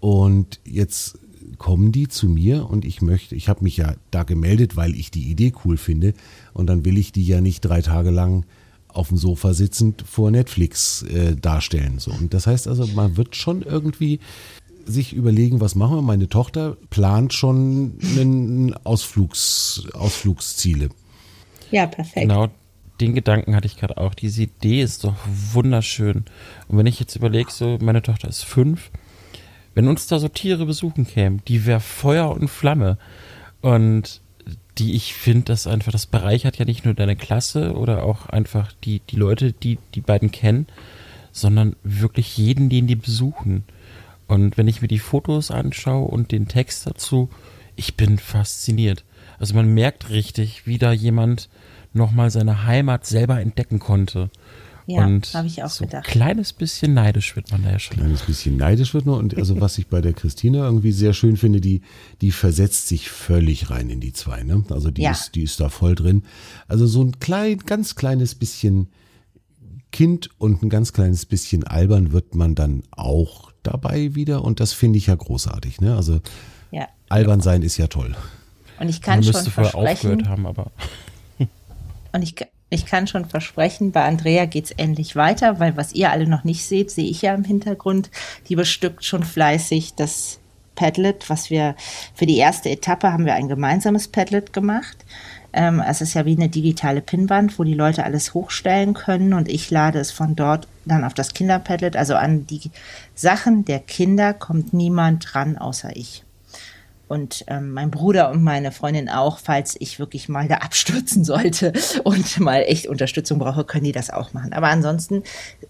Und jetzt kommen die zu mir und ich möchte, ich habe mich ja da gemeldet, weil ich die Idee cool finde. Und dann will ich die ja nicht drei Tage lang auf dem Sofa sitzend vor Netflix äh, darstellen. So. Und das heißt also, man wird schon irgendwie sich überlegen, was machen wir. Meine Tochter plant schon einen Ausflugs, Ausflugsziele. Ja, perfekt. Genau, den Gedanken hatte ich gerade auch. Diese Idee ist doch wunderschön. Und wenn ich jetzt überlege, so, meine Tochter ist fünf, wenn uns da so Tiere besuchen kämen, die wäre Feuer und Flamme. Und die, ich finde, das einfach, das bereichert ja nicht nur deine Klasse oder auch einfach die, die Leute, die die beiden kennen, sondern wirklich jeden, den die besuchen. Und wenn ich mir die Fotos anschaue und den Text dazu, ich bin fasziniert. Also man merkt richtig, wie da jemand nochmal seine Heimat selber entdecken konnte. Ja, und habe ich auch so gedacht. Ein kleines bisschen neidisch wird man da ja schon. kleines bisschen neidisch wird nur. Und also was ich bei der Christina irgendwie sehr schön finde, die, die versetzt sich völlig rein in die zwei. Ne? Also die Ja. ist, die ist da voll drin. Also so ein klein, ganz kleines bisschen Kind und ein ganz kleines bisschen albern wird man dann auch dabei wieder. Und das finde ich ja großartig. Ne? Also Ja. albern sein ist ja toll. Und ich kann man schon müsste vorher versprechen, aufgehört haben, aber Und ich, ich kann schon versprechen, bei Andrea geht's endlich weiter, weil was ihr alle noch nicht seht, sehe ich ja im Hintergrund. Die bestückt schon fleißig das Padlet, was wir für die erste Etappe haben wir ein gemeinsames Padlet gemacht. Ähm, es ist ja wie eine digitale Pinnwand, wo die Leute alles hochstellen können und ich lade es von dort dann auf das Kinderpadlet. Also an die Sachen der Kinder kommt niemand dran außer ich und ähm, mein Bruder und meine Freundin auch, falls ich wirklich mal da abstürzen sollte und mal echt Unterstützung brauche, können die das auch machen. Aber ansonsten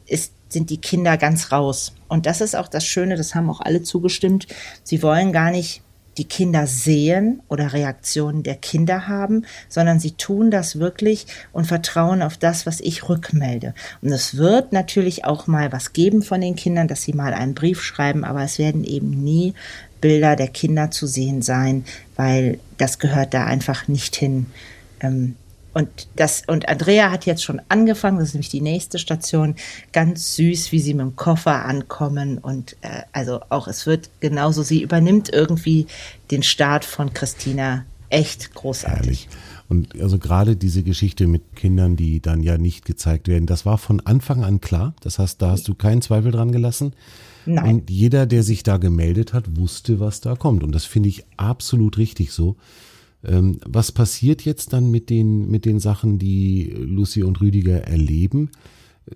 ist, sind die Kinder ganz raus. Und das ist auch das Schöne, das haben auch alle zugestimmt. Sie wollen gar nicht die Kinder sehen oder Reaktionen der Kinder haben, sondern sie tun das wirklich und vertrauen auf das, was ich rückmelde. Und es wird natürlich auch mal was geben von den Kindern, dass sie mal einen Brief schreiben, aber es werden eben nie Bilder der Kinder zu sehen sein, weil das gehört da einfach nicht hin. Ähm, und das, und Andrea hat jetzt schon angefangen, das ist nämlich die nächste Station, ganz süß, wie sie mit dem Koffer ankommen und äh, also auch es wird genauso, sie übernimmt irgendwie den Start von Christina echt großartig. Herrlich. Und also gerade diese Geschichte mit Kindern, die dann ja nicht gezeigt werden, das war von Anfang an klar. Das heißt, da hast du keinen Zweifel dran gelassen. Nein. Und jeder, der sich da gemeldet hat, wusste, was da kommt. Und das finde ich absolut richtig so. Ähm, was passiert jetzt dann mit den, mit den Sachen, die Lucy und Rüdiger erleben?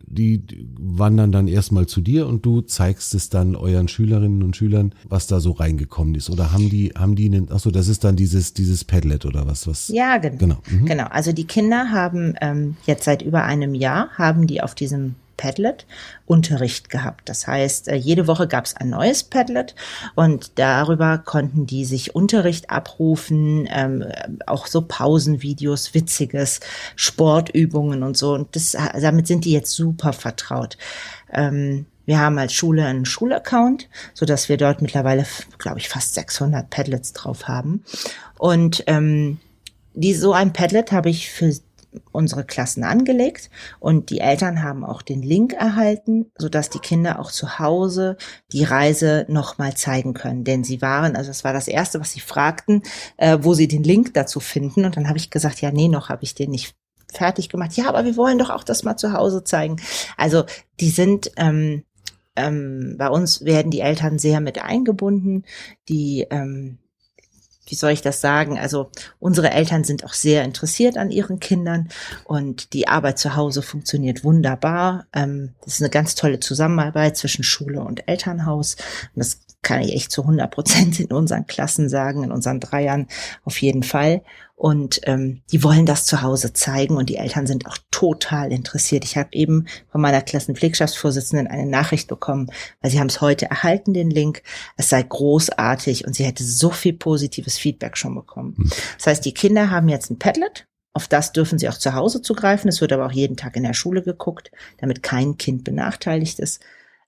die wandern dann erstmal zu dir und du zeigst es dann euren Schülerinnen und Schülern, was da so reingekommen ist. Oder haben die, haben die einen, achso, das ist dann dieses, dieses Padlet oder was, was? Ja, genau. Genau. Mhm. genau. Also die Kinder haben ähm, jetzt seit über einem Jahr haben die auf diesem Padlet Unterricht gehabt. Das heißt, äh, jede Woche gab es ein neues Padlet und darüber konnten die sich Unterricht abrufen, ähm, auch so Pausenvideos, witziges, Sportübungen und so. Und das, damit sind die jetzt super vertraut. Ähm, wir haben als Schule einen Schulaccount, so dass wir dort mittlerweile, glaube ich, fast 600 Padlets drauf haben. Und ähm, die, so ein Padlet habe ich für unsere Klassen angelegt und die Eltern haben auch den Link erhalten, so dass die Kinder auch zu Hause die Reise nochmal zeigen können. Denn sie waren, also es war das erste, was sie fragten, äh, wo sie den Link dazu finden. Und dann habe ich gesagt, ja, nee, noch habe ich den nicht fertig gemacht. Ja, aber wir wollen doch auch das mal zu Hause zeigen. Also die sind ähm, ähm, bei uns werden die Eltern sehr mit eingebunden. Die ähm, wie soll ich das sagen? Also unsere Eltern sind auch sehr interessiert an ihren Kindern und die Arbeit zu Hause funktioniert wunderbar. Ähm, das ist eine ganz tolle Zusammenarbeit zwischen Schule und Elternhaus. Und das kann ich echt zu 100 Prozent in unseren Klassen sagen, in unseren Dreiern auf jeden Fall. Und ähm, die wollen das zu Hause zeigen und die Eltern sind auch total interessiert. Ich habe eben von meiner Klassenpflegschaftsvorsitzenden eine Nachricht bekommen, weil sie haben es heute erhalten, den Link. Es sei großartig und sie hätte so viel positives Feedback schon bekommen. Hm. Das heißt, die Kinder haben jetzt ein Padlet. Auf das dürfen sie auch zu Hause zugreifen. Es wird aber auch jeden Tag in der Schule geguckt, damit kein Kind benachteiligt ist.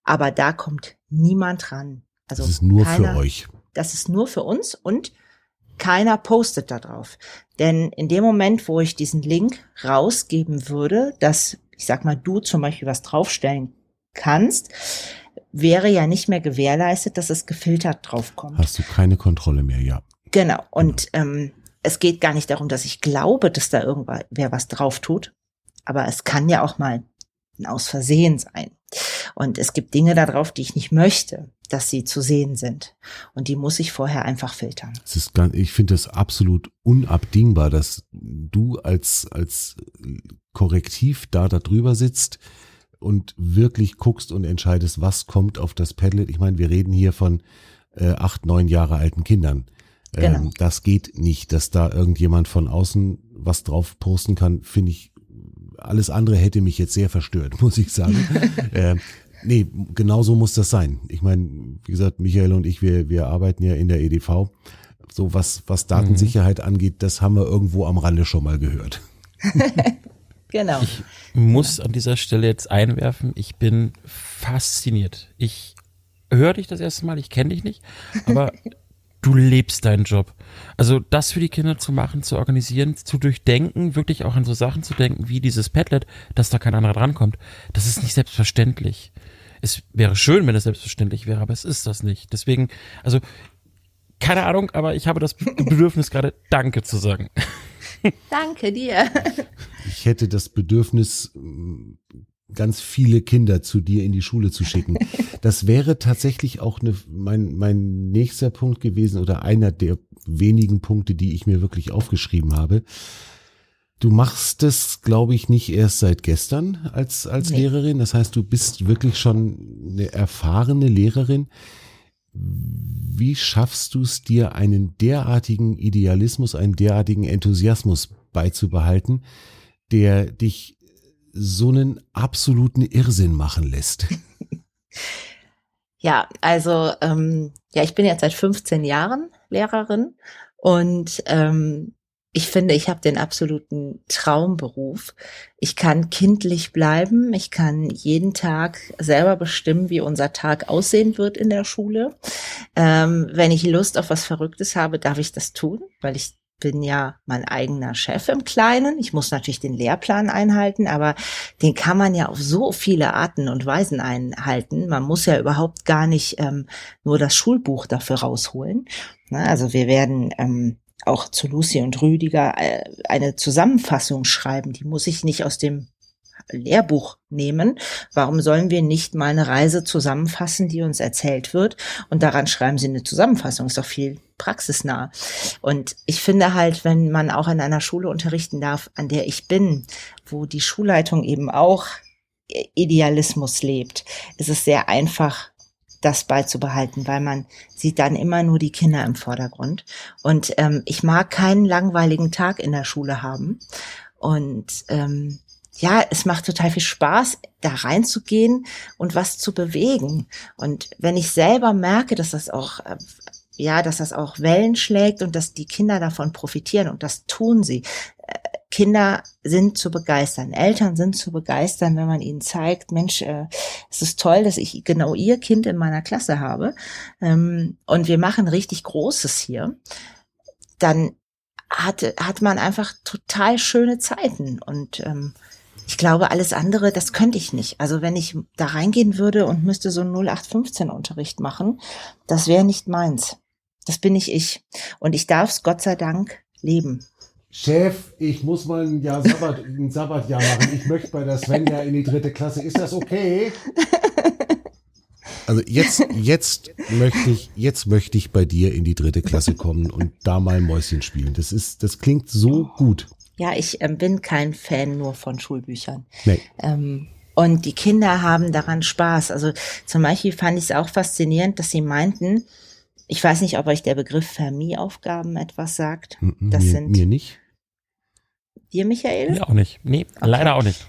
Aber da kommt niemand ran. Also das ist nur keiner, für euch. Das ist nur für uns und keiner postet da drauf. Denn in dem Moment, wo ich diesen Link rausgeben würde, dass, ich sag mal, du zum Beispiel was draufstellen kannst, wäre ja nicht mehr gewährleistet, dass es gefiltert draufkommt. Hast du keine Kontrolle mehr, ja. Genau. Und ähm, es geht gar nicht darum, dass ich glaube, dass da irgendwer was drauf tut. Aber es kann ja auch mal ein Aus Versehen sein. Und es gibt Dinge darauf, die ich nicht möchte dass sie zu sehen sind. Und die muss ich vorher einfach filtern. Es ist ganz, ich finde es absolut unabdingbar, dass du als, als Korrektiv da darüber sitzt und wirklich guckst und entscheidest, was kommt auf das Padlet. Ich meine, wir reden hier von äh, acht, neun Jahre alten Kindern. Ähm, genau. Das geht nicht, dass da irgendjemand von außen was drauf posten kann, finde ich alles andere hätte mich jetzt sehr verstört, muss ich sagen. äh, Nee, genau so muss das sein. Ich meine, wie gesagt, Michael und ich, wir, wir arbeiten ja in der EDV. So was, was Datensicherheit mhm. angeht, das haben wir irgendwo am Rande schon mal gehört. genau. Ich muss an dieser Stelle jetzt einwerfen, ich bin fasziniert. Ich höre dich das erste Mal, ich kenne dich nicht, aber du lebst deinen Job. Also das für die Kinder zu machen, zu organisieren, zu durchdenken, wirklich auch an so Sachen zu denken, wie dieses Padlet, dass da kein anderer drankommt, das ist nicht selbstverständlich es wäre schön, wenn es selbstverständlich wäre, aber es ist das nicht. Deswegen, also, keine Ahnung, aber ich habe das Bedürfnis gerade Danke zu sagen. Danke dir. Ich hätte das Bedürfnis, ganz viele Kinder zu dir in die Schule zu schicken. Das wäre tatsächlich auch eine, mein, mein nächster Punkt gewesen oder einer der wenigen Punkte, die ich mir wirklich aufgeschrieben habe. Du machst es, glaube ich, nicht erst seit gestern als, als nee. Lehrerin. Das heißt, du bist wirklich schon eine erfahrene Lehrerin. Wie schaffst du es dir, einen derartigen Idealismus, einen derartigen Enthusiasmus beizubehalten, der dich so einen absoluten Irrsinn machen lässt? Ja, also ähm, ja, ich bin jetzt seit 15 Jahren Lehrerin und ähm, ich finde, ich habe den absoluten Traumberuf. Ich kann kindlich bleiben. Ich kann jeden Tag selber bestimmen, wie unser Tag aussehen wird in der Schule. Ähm, wenn ich Lust auf was Verrücktes habe, darf ich das tun, weil ich bin ja mein eigener Chef im Kleinen. Ich muss natürlich den Lehrplan einhalten, aber den kann man ja auf so viele Arten und Weisen einhalten. Man muss ja überhaupt gar nicht ähm, nur das Schulbuch dafür rausholen. Na, also wir werden ähm, auch zu Lucy und Rüdiger äh, eine Zusammenfassung schreiben. Die muss ich nicht aus dem Lehrbuch nehmen. Warum sollen wir nicht mal eine Reise zusammenfassen, die uns erzählt wird? Und daran schreiben sie eine Zusammenfassung. Ist doch viel praxisnah. Und ich finde halt, wenn man auch in einer Schule unterrichten darf, an der ich bin, wo die Schulleitung eben auch Idealismus lebt, ist es sehr einfach, das beizubehalten, weil man sieht dann immer nur die Kinder im Vordergrund. Und ähm, ich mag keinen langweiligen Tag in der Schule haben. Und ähm, ja, es macht total viel Spaß, da reinzugehen und was zu bewegen. Und wenn ich selber merke, dass das auch äh, ja, dass das auch Wellen schlägt und dass die Kinder davon profitieren und das tun sie. Äh, Kinder sind zu begeistern, Eltern sind zu begeistern, wenn man ihnen zeigt, Mensch, äh, es ist toll, dass ich genau ihr Kind in meiner Klasse habe ähm, und wir machen richtig Großes hier, dann hat, hat man einfach total schöne Zeiten und ähm, ich glaube, alles andere, das könnte ich nicht. Also wenn ich da reingehen würde und müsste so 0815 Unterricht machen, das wäre nicht meins. Das bin nicht ich. Und ich darf es Gott sei Dank leben. Chef, ich muss mal ein Jahr Sabbat, ein Sabbatjahr machen. Ich möchte bei der Svenja in die dritte Klasse. Ist das okay? Also jetzt, jetzt möchte ich, jetzt möchte ich bei dir in die dritte Klasse kommen und da mal Mäuschen spielen. Das ist, das klingt so gut. Ja, ich ähm, bin kein Fan nur von Schulbüchern. Nee. Ähm, und die Kinder haben daran Spaß. Also zum Beispiel fand ich es auch faszinierend, dass sie meinten, ich weiß nicht, ob euch der Begriff Fermi-Aufgaben etwas sagt. Das mir, sind mir nicht. Dir, Michael? Mir auch nicht. Nee, okay. leider auch nicht.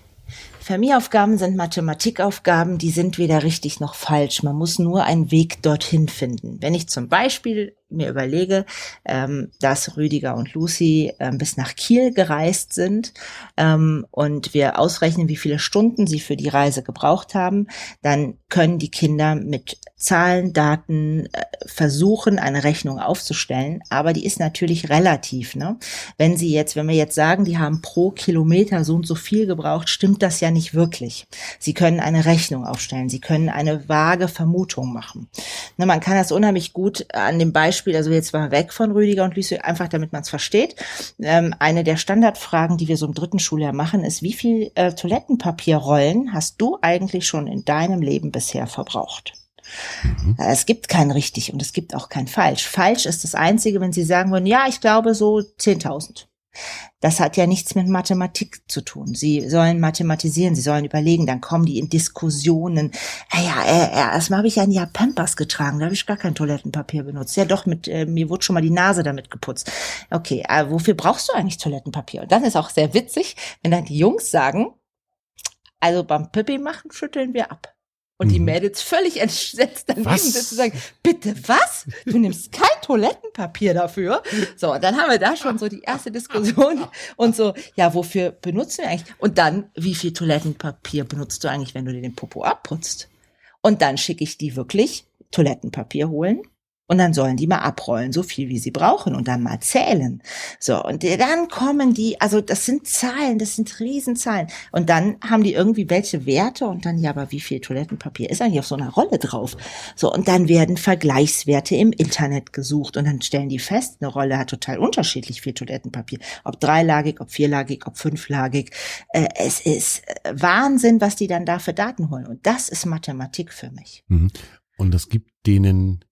Fermi-Aufgaben sind Mathematikaufgaben, die sind weder richtig noch falsch. Man muss nur einen Weg dorthin finden. Wenn ich zum Beispiel mir überlege, ähm, dass Rüdiger und Lucy ähm, bis nach Kiel gereist sind ähm, und wir ausrechnen, wie viele Stunden sie für die Reise gebraucht haben, dann können die Kinder mit Zahlen, Daten äh, versuchen, eine Rechnung aufzustellen. Aber die ist natürlich relativ. Ne? Wenn sie jetzt, wenn wir jetzt sagen, die haben pro Kilometer so und so viel gebraucht, stimmt das ja nicht wirklich. Sie können eine Rechnung aufstellen. Sie können eine vage Vermutung machen. Ne, man kann das unheimlich gut an dem Beispiel Beispiel, also jetzt mal weg von Rüdiger und Lucy, einfach damit man es versteht. Ähm, eine der Standardfragen, die wir so im dritten Schuljahr machen, ist, wie viel äh, Toilettenpapierrollen hast du eigentlich schon in deinem Leben bisher verbraucht? Mhm. Äh, es gibt kein richtig und es gibt auch kein falsch. Falsch ist das Einzige, wenn Sie sagen würden, ja, ich glaube so 10.000. Das hat ja nichts mit Mathematik zu tun. Sie sollen mathematisieren, sie sollen überlegen, dann kommen die in Diskussionen. Ja, ja, äh, äh, erstmal habe ich ja ein Jahr Pampers getragen, da habe ich gar kein Toilettenpapier benutzt. Ja, doch, mit äh, mir wurde schon mal die Nase damit geputzt. Okay, äh, wofür brauchst du eigentlich Toilettenpapier? Und dann ist auch sehr witzig, wenn dann die Jungs sagen, also beim Pippi machen schütteln wir ab. Und die mhm. Mädels völlig entsetzt daneben sitzen und sagen, bitte was? Du nimmst kein Toilettenpapier dafür? So, und dann haben wir da schon so die erste Diskussion und so, ja, wofür benutzen wir eigentlich? Und dann, wie viel Toilettenpapier benutzt du eigentlich, wenn du dir den Popo abputzt? Und dann schicke ich die wirklich Toilettenpapier holen und dann sollen die mal abrollen, so viel wie sie brauchen und dann mal zählen. So, und dann kommen die, also das sind Zahlen, das sind Riesenzahlen. Und dann haben die irgendwie welche Werte und dann, ja, aber wie viel Toilettenpapier ist eigentlich auf so einer Rolle drauf? So, und dann werden Vergleichswerte im Internet gesucht und dann stellen die fest, eine Rolle hat total unterschiedlich viel Toilettenpapier. Ob dreilagig, ob vierlagig, ob fünflagig. Äh, es ist Wahnsinn, was die dann da für Daten holen. Und das ist Mathematik für mich. Mhm. Und das gibt denen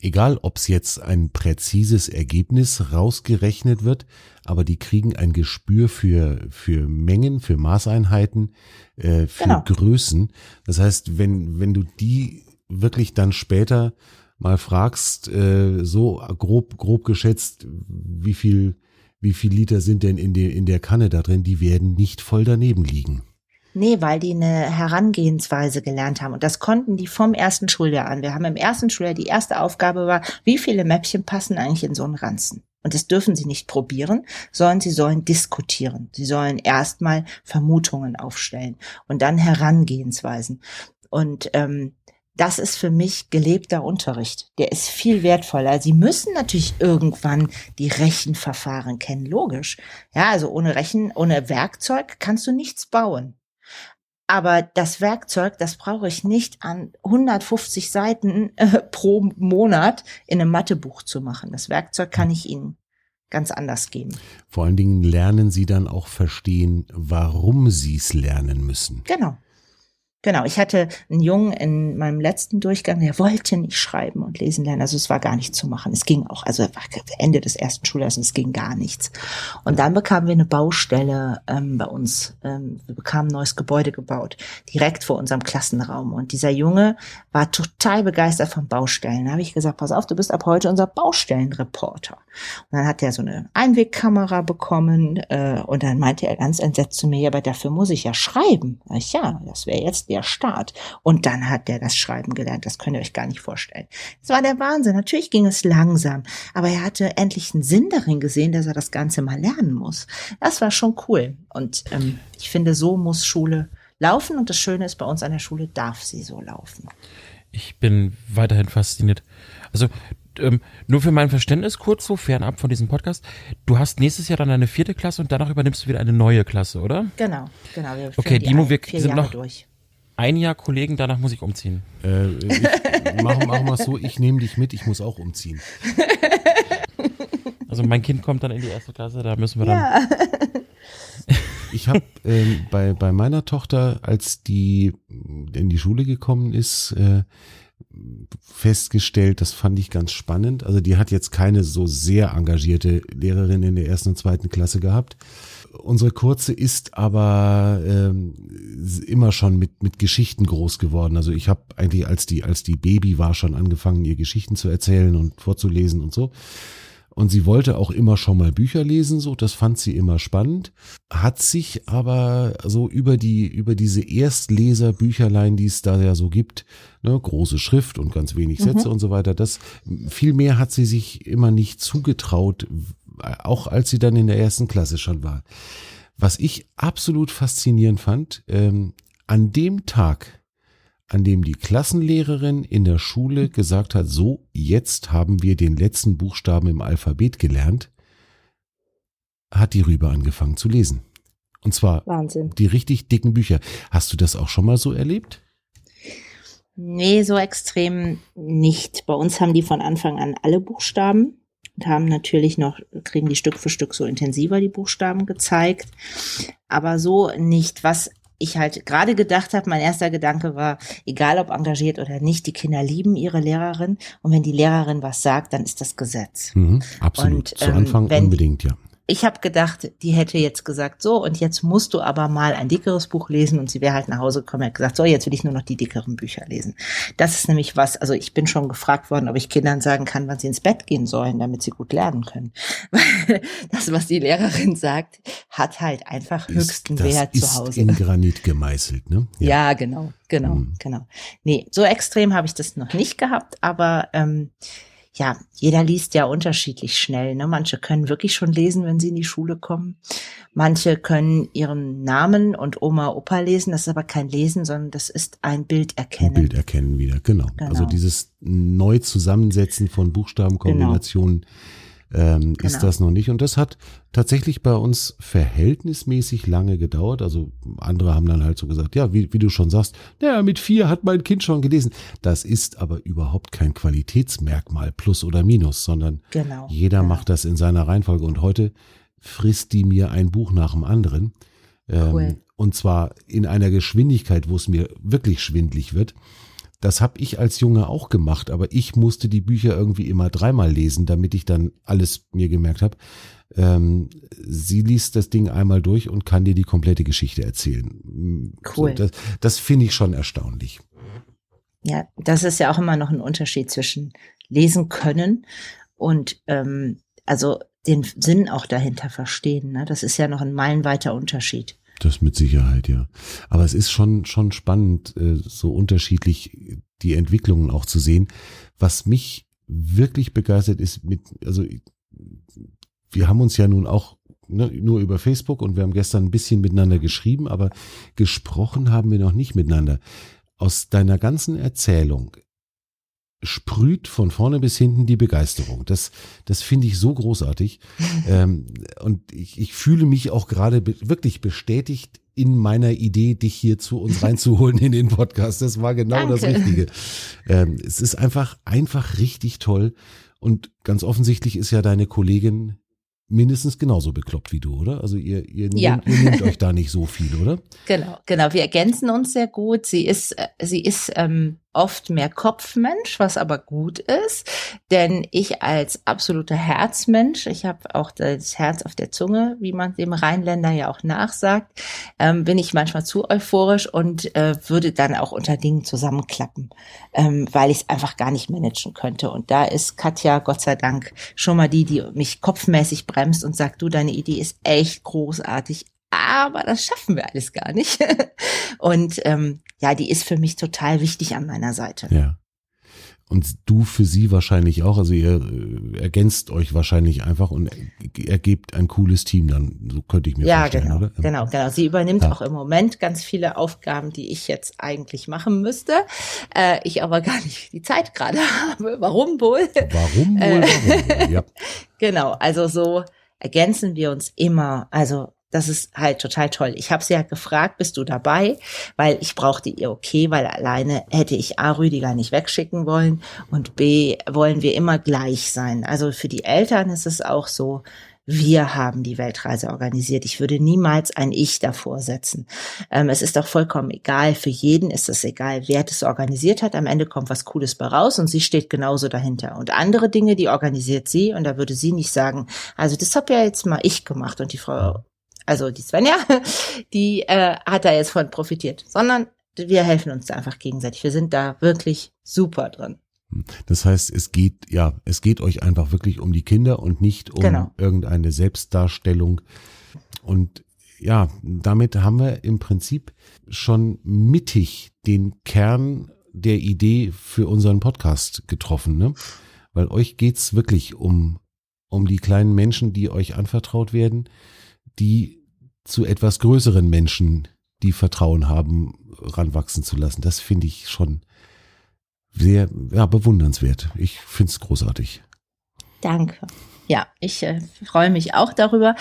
egal ob es jetzt ein präzises Ergebnis rausgerechnet wird, aber die kriegen ein Gespür für, für Mengen, für Maßeinheiten, äh, für genau. Größen. Das heißt, wenn, wenn du die wirklich dann später mal fragst, äh, so grob, grob geschätzt, wie viel, wie viel Liter sind denn in der, in der Kanne da drin, die werden nicht voll daneben liegen. Nee, weil die eine Herangehensweise gelernt haben. Und das konnten die vom ersten Schuljahr an. Wir haben im ersten Schuljahr, die erste Aufgabe war, wie viele Mäppchen passen eigentlich in so einen Ranzen? Und das dürfen sie nicht probieren, sondern sie sollen diskutieren. Sie sollen erstmal Vermutungen aufstellen und dann Herangehensweisen. Und ähm, das ist für mich gelebter Unterricht. Der ist viel wertvoller. Sie müssen natürlich irgendwann die Rechenverfahren kennen, logisch. Ja, also ohne Rechen, ohne Werkzeug kannst du nichts bauen. Aber das Werkzeug, das brauche ich nicht an 150 Seiten äh, pro Monat in einem Mathebuch zu machen. Das Werkzeug kann ich Ihnen ganz anders geben. Vor allen Dingen lernen Sie dann auch verstehen, warum Sie es lernen müssen. Genau. Genau, ich hatte einen Jungen in meinem letzten Durchgang, der wollte nicht schreiben und lesen lernen. Also es war gar nicht zu machen. Es ging auch, also Ende des ersten Schuljahres, es ging gar nichts. Und dann bekamen wir eine Baustelle ähm, bei uns. Ähm, wir bekamen ein neues Gebäude gebaut, direkt vor unserem Klassenraum. Und dieser Junge war total begeistert von Baustellen. Da habe ich gesagt, pass auf, du bist ab heute unser Baustellenreporter. Und dann hat er so eine Einwegkamera bekommen äh, und dann meinte er ganz entsetzt zu mir, ja, aber dafür muss ich ja schreiben. Ich, ja, das wäre jetzt der Start. Und dann hat der das Schreiben gelernt. Das könnt ihr euch gar nicht vorstellen. Es war der Wahnsinn. Natürlich ging es langsam, aber er hatte endlich einen Sinn darin gesehen, dass er das Ganze mal lernen muss. Das war schon cool. Und ähm, ich finde, so muss Schule laufen. Und das Schöne ist, bei uns an der Schule darf sie so laufen. Ich bin weiterhin fasziniert. Also ähm, nur für mein Verständnis kurz so fernab von diesem Podcast. Du hast nächstes Jahr dann eine vierte Klasse und danach übernimmst du wieder eine neue Klasse, oder? Genau, genau. Wir okay, Dimo, wir sind Jahre noch durch ein Jahr Kollegen, danach muss ich umziehen. Äh, ich, mach, mach mal so, ich nehme dich mit, ich muss auch umziehen. Also mein Kind kommt dann in die erste Klasse, da müssen wir dann. Ja. Ich habe ähm, bei, bei meiner Tochter, als die in die Schule gekommen ist, äh, festgestellt, das fand ich ganz spannend. Also die hat jetzt keine so sehr engagierte Lehrerin in der ersten und zweiten Klasse gehabt. Unsere Kurze ist aber ähm, immer schon mit mit Geschichten groß geworden. Also ich habe eigentlich als die als die Baby war schon angefangen, ihr Geschichten zu erzählen und vorzulesen und so. Und sie wollte auch immer schon mal Bücher lesen, so, das fand sie immer spannend, hat sich aber so über die, über diese Erstleser-Bücherlein, die es da ja so gibt, ne, große Schrift und ganz wenig Sätze mhm. und so weiter, das, viel mehr hat sie sich immer nicht zugetraut, auch als sie dann in der ersten Klasse schon war. Was ich absolut faszinierend fand, ähm, an dem Tag, an dem die Klassenlehrerin in der Schule gesagt hat, so, jetzt haben wir den letzten Buchstaben im Alphabet gelernt, hat die Rübe angefangen zu lesen. Und zwar Wahnsinn. die richtig dicken Bücher. Hast du das auch schon mal so erlebt? Nee, so extrem nicht. Bei uns haben die von Anfang an alle Buchstaben und haben natürlich noch, kriegen die Stück für Stück so intensiver die Buchstaben gezeigt. Aber so nicht. Was ich halt gerade gedacht habe, mein erster Gedanke war, egal ob engagiert oder nicht, die Kinder lieben ihre Lehrerin und wenn die Lehrerin was sagt, dann ist das Gesetz. Mhm, absolut. Und, Zu Anfang ähm, unbedingt, ja ich habe gedacht, die hätte jetzt gesagt, so, und jetzt musst du aber mal ein dickeres Buch lesen und sie wäre halt nach Hause gekommen und hat gesagt, so, jetzt will ich nur noch die dickeren Bücher lesen. Das ist nämlich was, also ich bin schon gefragt worden, ob ich Kindern sagen kann, wann sie ins Bett gehen sollen, damit sie gut lernen können. Weil das, was die Lehrerin sagt, hat halt einfach höchsten ist, Wert zu Hause. In Granit gemeißelt, ne? Ja, ja genau, genau, mhm. genau. Nee, so extrem habe ich das noch nicht gehabt, aber ähm, ja, jeder liest ja unterschiedlich schnell. Ne? Manche können wirklich schon lesen, wenn sie in die Schule kommen. Manche können ihren Namen und Oma, Opa lesen. Das ist aber kein Lesen, sondern das ist ein Bild erkennen. Ein Bild erkennen wieder, genau. genau. Also dieses Neuzusammensetzen von Buchstabenkombinationen. Genau ähm, genau. ist das noch nicht. Und das hat tatsächlich bei uns verhältnismäßig lange gedauert. Also andere haben dann halt so gesagt, ja, wie, wie du schon sagst, ja, mit vier hat mein Kind schon gelesen. Das ist aber überhaupt kein Qualitätsmerkmal, plus oder minus, sondern genau. jeder genau. macht das in seiner Reihenfolge. Und heute frisst die mir ein Buch nach dem anderen. Ähm, cool. Und zwar in einer Geschwindigkeit, wo es mir wirklich schwindlig wird. Das habe ich als Junge auch gemacht, aber ich musste die Bücher irgendwie immer dreimal lesen, damit ich dann alles mir gemerkt habe. Ähm, sie liest das Ding einmal durch und kann dir die komplette Geschichte erzählen. Cool. So, das das finde ich schon erstaunlich. Ja, das ist ja auch immer noch ein Unterschied zwischen lesen können und ähm, also den Sinn auch dahinter verstehen. Ne? Das ist ja noch ein meilenweiter Unterschied. Das mit Sicherheit, ja. Aber es ist schon, schon spannend, äh, so unterschiedlich die Entwicklungen auch zu sehen. Was mich wirklich begeistert ist mit, also wir haben uns ja nun auch ne, nur über Facebook und wir haben gestern ein bisschen miteinander geschrieben, aber gesprochen haben wir noch nicht miteinander. Aus deiner ganzen Erzählung sprüht von vorne bis hinten die Begeisterung. Das, das finde ich so großartig. ähm, und ich, ich fühle mich auch gerade be wirklich bestätigt in meiner Idee, dich hier zu uns reinzuholen in den Podcast. Das war genau Danke. das Richtige. Ähm, es ist einfach, einfach richtig toll. Und ganz offensichtlich ist ja deine Kollegin mindestens genauso bekloppt wie du, oder? Also ihr, ihr, Ja. nehmt, ihr nehmt euch da nicht so viel, oder? Genau, genau. Wir ergänzen uns sehr gut. Sie ist, äh, sie ist ähm, oft mehr Kopfmensch, was aber gut ist, denn ich als absoluter Herzmensch, ich habe auch das Herz auf der Zunge, wie man dem Rheinländer ja auch nachsagt, ähm, bin ich manchmal zu euphorisch und äh, würde dann auch unter Dingen zusammenklappen, ähm, weil ich es einfach gar nicht managen könnte. Und da ist Katja, Gott sei Dank, schon mal die, die mich kopfmäßig bremst und sagt, du, deine Idee ist echt großartig, aber das schaffen wir alles gar nicht. Und ähm, ja, die ist für mich total wichtig an meiner Seite. Ja. Und du für sie wahrscheinlich auch. Also ihr äh, ergänzt euch wahrscheinlich einfach und ergebt ein cooles Team dann. So könnte ich mir Ja, vorstellen, genau, oder? genau, genau. Sie übernimmt Ja. auch im Moment ganz viele Aufgaben, die ich jetzt eigentlich machen müsste, äh, ich aber gar nicht die Zeit gerade habe. Warum wohl? Warum wohl? Warum wohl? Ja. Genau, also so ergänzen wir uns immer. Also das ist halt total toll. Ich habe sie ja gefragt, bist du dabei? Weil ich brauchte ihr okay, weil alleine hätte ich A, Rüdiger nicht wegschicken wollen und B, wollen wir immer gleich sein. Also für die Eltern ist es auch so, wir haben die Weltreise organisiert. Ich würde niemals ein Ich davor setzen. Ähm, es ist auch vollkommen egal. Für jeden ist es egal, wer das organisiert hat. Am Ende kommt was Cooles bei raus und sie steht genauso dahinter. Und andere Dinge, die organisiert sie und da würde sie nicht sagen, also das habe ja jetzt mal ich gemacht und die Frau, also die Svenja, die äh, hat da jetzt von profitiert, sondern wir helfen uns da einfach gegenseitig. Wir sind da wirklich super drin. Das heißt, es geht, ja, es geht euch einfach wirklich um die Kinder und nicht um Genau. irgendeine Selbstdarstellung. Und ja, damit haben wir im Prinzip schon mittig den Kern der Idee für unseren Podcast getroffen, ne? Weil euch geht's wirklich um, um die kleinen Menschen, die euch anvertraut werden, die zu etwas größeren Menschen, die Vertrauen haben, ranwachsen zu lassen. Das finde ich schon sehr ja, bewundernswert. Ich finde es großartig. Danke. Ja, ich äh, freue mich auch darüber,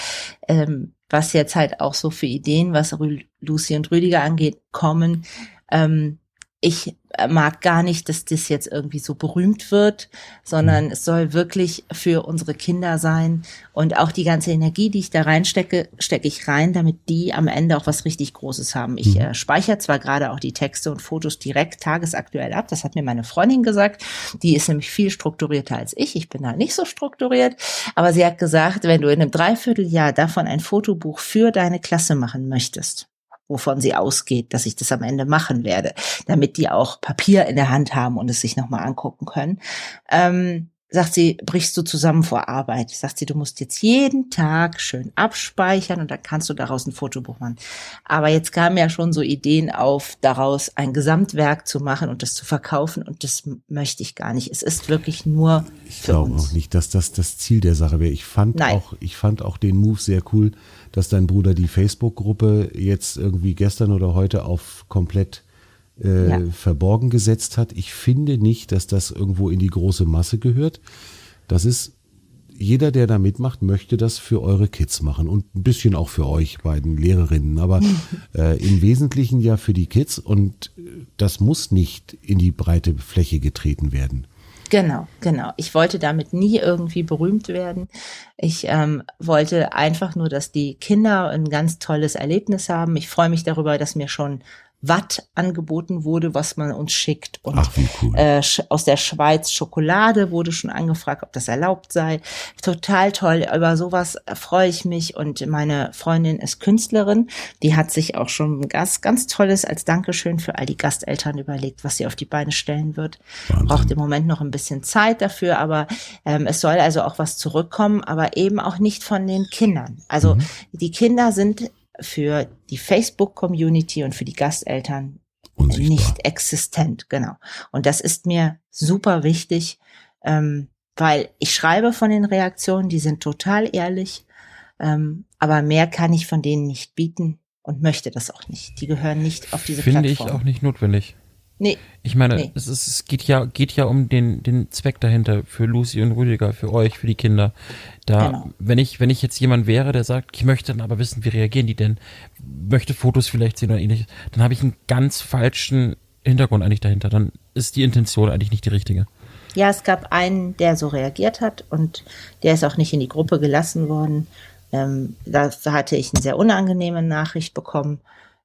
ähm, was jetzt halt auch so für Ideen, was Lucy und Rüdiger angeht, kommen. Ähm, ich äh, mag gar nicht, dass das jetzt irgendwie so berühmt wird, sondern es soll wirklich für unsere Kinder sein. Und auch die ganze Energie, die ich da reinstecke, stecke ich rein, damit die am Ende auch was richtig Großes haben. Ich Mhm. äh, speichere zwar gerade auch die Texte und Fotos direkt tagesaktuell ab, das hat mir meine Freundin gesagt, die ist nämlich viel strukturierter als ich, ich bin da nicht so strukturiert, aber sie hat gesagt, wenn du in einem Dreivierteljahr davon ein Fotobuch für deine Klasse machen möchtest, wovon sie ausgeht, dass ich das am Ende machen werde, damit die auch Papier in der Hand haben und es sich nochmal angucken können. Ähm, sagt sie, brichst du zusammen vor Arbeit. Sagt sie, du musst jetzt jeden Tag schön abspeichern und dann kannst du daraus ein Fotobuch machen. Aber jetzt kamen ja schon so Ideen auf, daraus ein Gesamtwerk zu machen und das zu verkaufen und das möchte ich gar nicht. Es ist wirklich nur Ich glaube uns. auch nicht, dass das das Ziel der Sache wäre. Ich fand Nein. auch, ich fand auch den Move sehr cool, dass dein Bruder die Facebook-Gruppe jetzt irgendwie gestern oder heute auf komplett äh, Ja. verborgen gesetzt hat. Ich finde nicht, dass das irgendwo in die große Masse gehört. Das ist jeder, der da mitmacht, möchte das für eure Kids machen und ein bisschen auch für euch beiden Lehrerinnen, aber äh, im Wesentlichen ja für die Kids und äh, das muss nicht in die breite Fläche getreten werden. Genau, genau. Ich wollte damit nie irgendwie berühmt werden. Ich ähm, wollte einfach nur, dass die Kinder ein ganz tolles Erlebnis haben. Ich freue mich darüber, dass mir schon Watt angeboten wurde, was man uns schickt. Und Ach, cool. äh, aus der Schweiz Schokolade wurde schon angefragt, ob das erlaubt sei. Total toll. Über sowas freue ich mich. Und meine Freundin ist Künstlerin. Die hat sich auch schon ganz, ganz Tolles als Dankeschön für all die Gasteltern überlegt, was sie auf die Beine stellen wird. Wahnsinn. Braucht im Moment noch ein bisschen Zeit dafür, aber ähm, es soll also auch was zurückkommen, aber eben auch nicht von den Kindern. Also Mhm. die Kinder sind für die Facebook-Community und für die Gasteltern Unsichtbar. nicht existent, genau. Und das ist mir super wichtig, ähm, weil ich schreibe von den Reaktionen, die sind total ehrlich, ähm, aber mehr kann ich von denen nicht bieten und möchte das auch nicht. Die gehören nicht auf diese Finde ich Plattform. auch nicht notwendig. Nee, Ich meine, Nee. es, ist, es geht ja, geht ja um den, den Zweck dahinter für Lucy und Rüdiger, für euch, für die Kinder. Da, Genau. wenn ich, wenn ich jetzt jemand wäre, der sagt, ich möchte dann aber wissen, wie reagieren die denn, möchte Fotos vielleicht sehen oder ähnliches, dann habe ich einen ganz falschen Hintergrund eigentlich dahinter. Dann ist die Intention eigentlich nicht die richtige. Ja, es gab einen, der so reagiert hat und der ist auch nicht in die Gruppe gelassen worden. Ähm, da hatte ich eine sehr unangenehme Nachricht bekommen.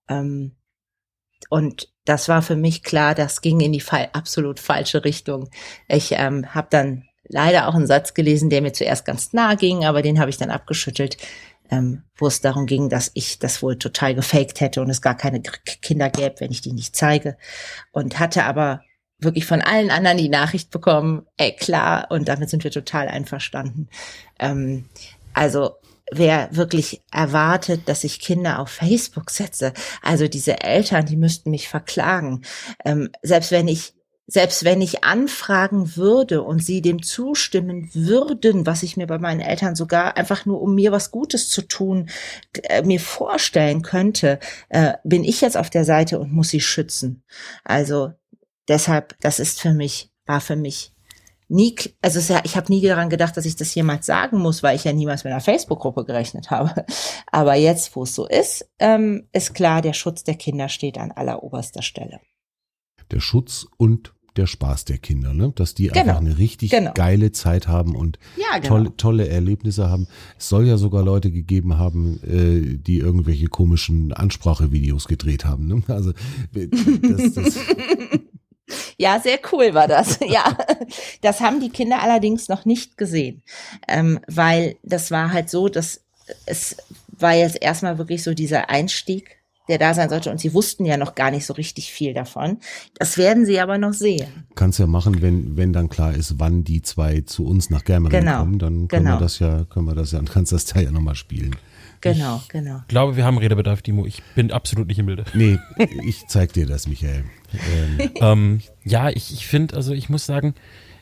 Ähm, und das war für mich klar, das ging in die fa absolut falsche Richtung. Ich ähm, habe dann leider auch einen Satz gelesen, der mir zuerst ganz nah ging, aber den habe ich dann abgeschüttelt, ähm, wo es darum ging, dass ich das wohl total gefaked hätte und es gar keine Kinder gäbe, wenn ich die nicht zeige. Und hatte aber wirklich von allen anderen die Nachricht bekommen, ey klar, und damit sind wir total einverstanden. Ähm, also wer wirklich erwartet, dass ich Kinder auf Facebook setze, also diese Eltern, die müssten mich verklagen. Ähm, selbst wenn ich selbst wenn ich anfragen würde und sie dem zustimmen würden, was ich mir bei meinen Eltern sogar einfach nur, um mir was Gutes zu tun, äh, mir vorstellen könnte, äh, bin ich jetzt auf der Seite und muss sie schützen. Also deshalb, das ist für mich, war für mich nie, also ich habe nie daran gedacht, dass ich das jemals sagen muss, weil ich ja niemals mit einer Facebook-Gruppe gerechnet habe. Aber jetzt, wo es so ist, ähm, ist klar, der Schutz der Kinder steht an alleroberster Stelle der Schutz und der Spaß der Kinder, ne? dass die genau. einfach eine richtig genau. geile Zeit haben und ja, genau. tolle, tolle Erlebnisse haben. Es soll ja sogar Leute gegeben haben, äh, die irgendwelche komischen Ansprachevideos gedreht haben. Ne? Also das, das Ja, sehr cool war das. Ja, das haben die Kinder allerdings noch nicht gesehen, ähm, weil das war halt so, dass es war jetzt erstmal wirklich so dieser Einstieg der da sein sollte. Und sie wussten ja noch gar nicht so richtig viel davon. Das werden sie aber noch sehen. Kannst ja machen, wenn, wenn dann klar ist, wann die zwei zu uns nach Germering genau. kommen, dann können genau. wir das ja, können wir das ja, dann kannst das ja nochmal spielen. Genau, ich genau. Ich glaube, wir haben Redebedarf, Timo. Ich bin absolut nicht im Bilde. Nee, ich zeig dir das, Michael. Ähm, ähm, ja, ich, ich finde, also ich muss sagen,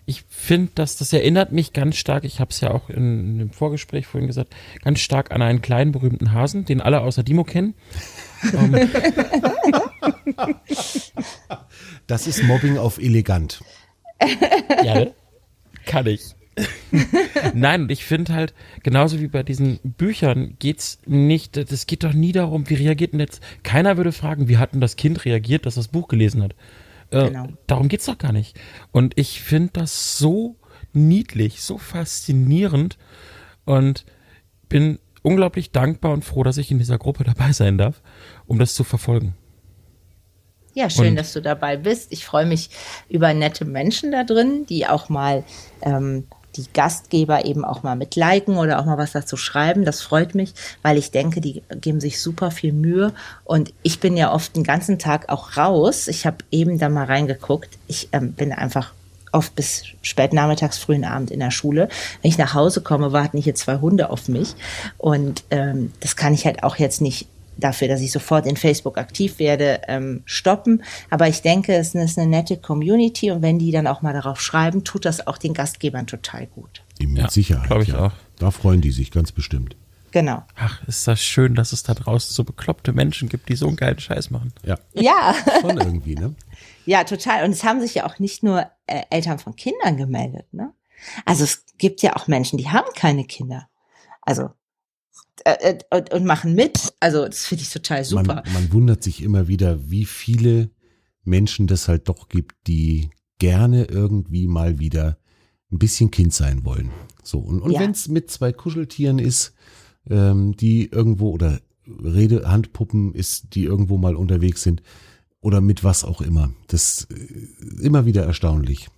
ich finde, dass das erinnert mich ganz stark, ich habe es ja auch in, in dem Vorgespräch vorhin gesagt, ganz stark an einen kleinen berühmten Hasen, den alle außer Dimo kennen. Um, das ist Mobbing auf elegant. Ja, kann ich. Nein, und ich finde halt, genauso wie bei diesen Büchern geht's nicht, das geht doch nie darum, wie reagiert denn jetzt, keiner würde fragen, wie hat denn das Kind reagiert, das das Buch gelesen hat. Äh, genau. Darum geht's doch gar nicht. Und ich finde das so niedlich, so faszinierend und bin unglaublich dankbar und froh, dass ich in dieser Gruppe dabei sein darf, um das zu verfolgen. Ja, schön, und, dass du dabei bist. Ich freue mich über nette Menschen da drin, die auch mal ähm, die Gastgeber eben auch mal mit liken oder auch mal was dazu schreiben. Das freut mich, weil ich denke, die geben sich super viel Mühe. Und ich bin ja oft den ganzen Tag auch raus. Ich habe eben da mal reingeguckt. Ich ähm, bin einfach oft bis spät nachmittags, frühen Abend in der Schule. Wenn ich nach Hause komme, warten hier zwei Hunde auf mich. Und ähm, das kann ich halt auch jetzt nicht dafür, dass ich sofort in Facebook aktiv werde, ähm, stoppen. Aber ich denke, es ist eine nette Community und wenn die dann auch mal darauf schreiben, tut das auch den Gastgebern total gut. Mit ja, Sicherheit. Glaube ich ja. auch. Da freuen die sich ganz bestimmt. Genau. Ach, ist das schön, dass es da draußen so bekloppte Menschen gibt, die so einen geilen Scheiß machen. Ja. Ja. Schon irgendwie, ne? Ja, total. Und es haben sich ja auch nicht nur äh, Eltern von Kindern gemeldet, ne? Also es gibt ja auch Menschen, die haben keine Kinder. Also äh, äh, und, und machen mit. Also das finde ich total super. Man, man wundert sich immer wieder, wie viele Menschen das halt doch gibt, die gerne irgendwie mal wieder ein bisschen Kind sein wollen. So, und, und ja. wenn es mit zwei Kuscheltieren ist, ähm, die irgendwo oder Redehandpuppen ist, die irgendwo mal unterwegs sind, oder mit was auch immer. Das ist äh, immer wieder erstaunlich.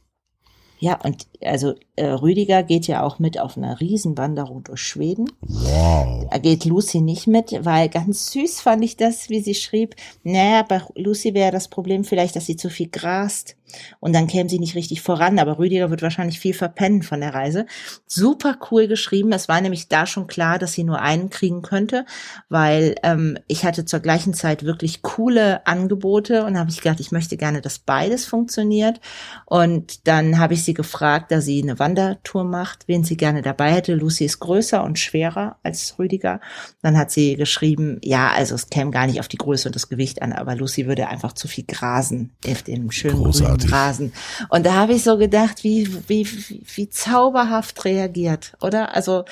Ja, und also äh, Rüdiger geht ja auch mit auf einer Riesenwanderung durch Schweden. Wow. Da geht Lucy nicht mit, weil ganz süß fand ich das, wie sie schrieb. Naja, bei Lucy wäre das Problem vielleicht, dass sie zu viel grast und dann käme sie nicht richtig voran. Aber Rüdiger wird wahrscheinlich viel verpennen von der Reise. Super cool geschrieben. Es war nämlich da schon klar, dass sie nur einen kriegen könnte, weil ähm, ich hatte zur gleichen Zeit wirklich coole Angebote und habe ich gedacht, ich möchte gerne, dass beides funktioniert. Und dann habe ich sie gefragt, da sie eine Wandertour macht, wen sie gerne dabei hätte. Lucy ist größer und schwerer als Rüdiger. Dann hat sie geschrieben, ja, also es käme gar nicht auf die Größe und das Gewicht an, aber Lucy würde einfach zu viel grasen auf dem schönen grünen Rasen. Und da habe ich so gedacht, wie, wie, wie, wie zauberhaft reagiert, oder? Also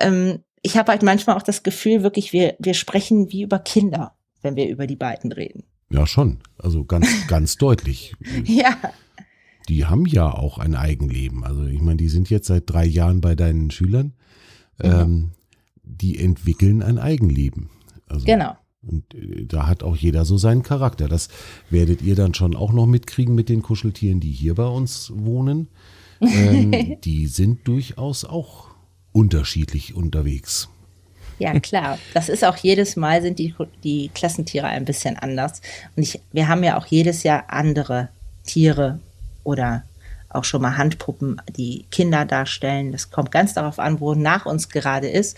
ähm, ich habe halt manchmal auch das Gefühl, wirklich, wir, wir sprechen wie über Kinder, wenn wir über die beiden reden. Ja, schon. Also ganz, ganz deutlich. Ja. Die haben ja auch ein Eigenleben. Also ich meine, die sind jetzt seit drei Jahren bei deinen Schülern. Mhm. Ähm, die entwickeln ein Eigenleben. Also, Genau. Und äh, da hat auch jeder so seinen Charakter. Das werdet ihr dann schon auch noch mitkriegen mit den Kuscheltieren, die hier bei uns wohnen. Ähm, die sind durchaus auch unterschiedlich unterwegs. Ja, klar. Das ist auch jedes Mal sind die, die Klassentiere ein bisschen anders. Und ich, wir haben ja auch jedes Jahr andere Tiere oder auch schon mal Handpuppen, die Kinder darstellen. Das kommt ganz darauf an, wo nach uns gerade ist.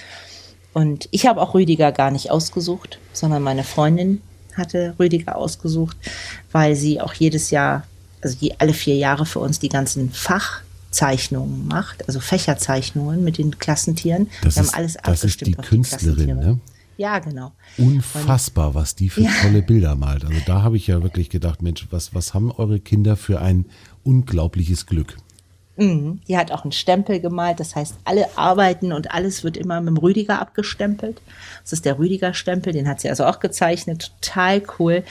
Und ich habe auch Rüdiger gar nicht ausgesucht, sondern meine Freundin hatte Rüdiger ausgesucht, weil sie auch jedes Jahr, also je, alle vier Jahre für uns die ganzen Fachzeichnungen macht, also Fächerzeichnungen mit den Klassentieren. Das Wir ist, haben alles das ist die Künstlerin, Klassentiere. ne? Ja, genau. Unfassbar, was die für Ja. tolle Bilder malt. Also da habe ich ja wirklich gedacht, Mensch, was, was haben eure Kinder für ein unglaubliches Glück? Mhm. Die hat auch einen Stempel gemalt, das heißt, alle Arbeiten und alles wird immer mit dem Rüdiger abgestempelt. Das ist der Rüdiger-Stempel, den hat sie also auch gezeichnet, total cool.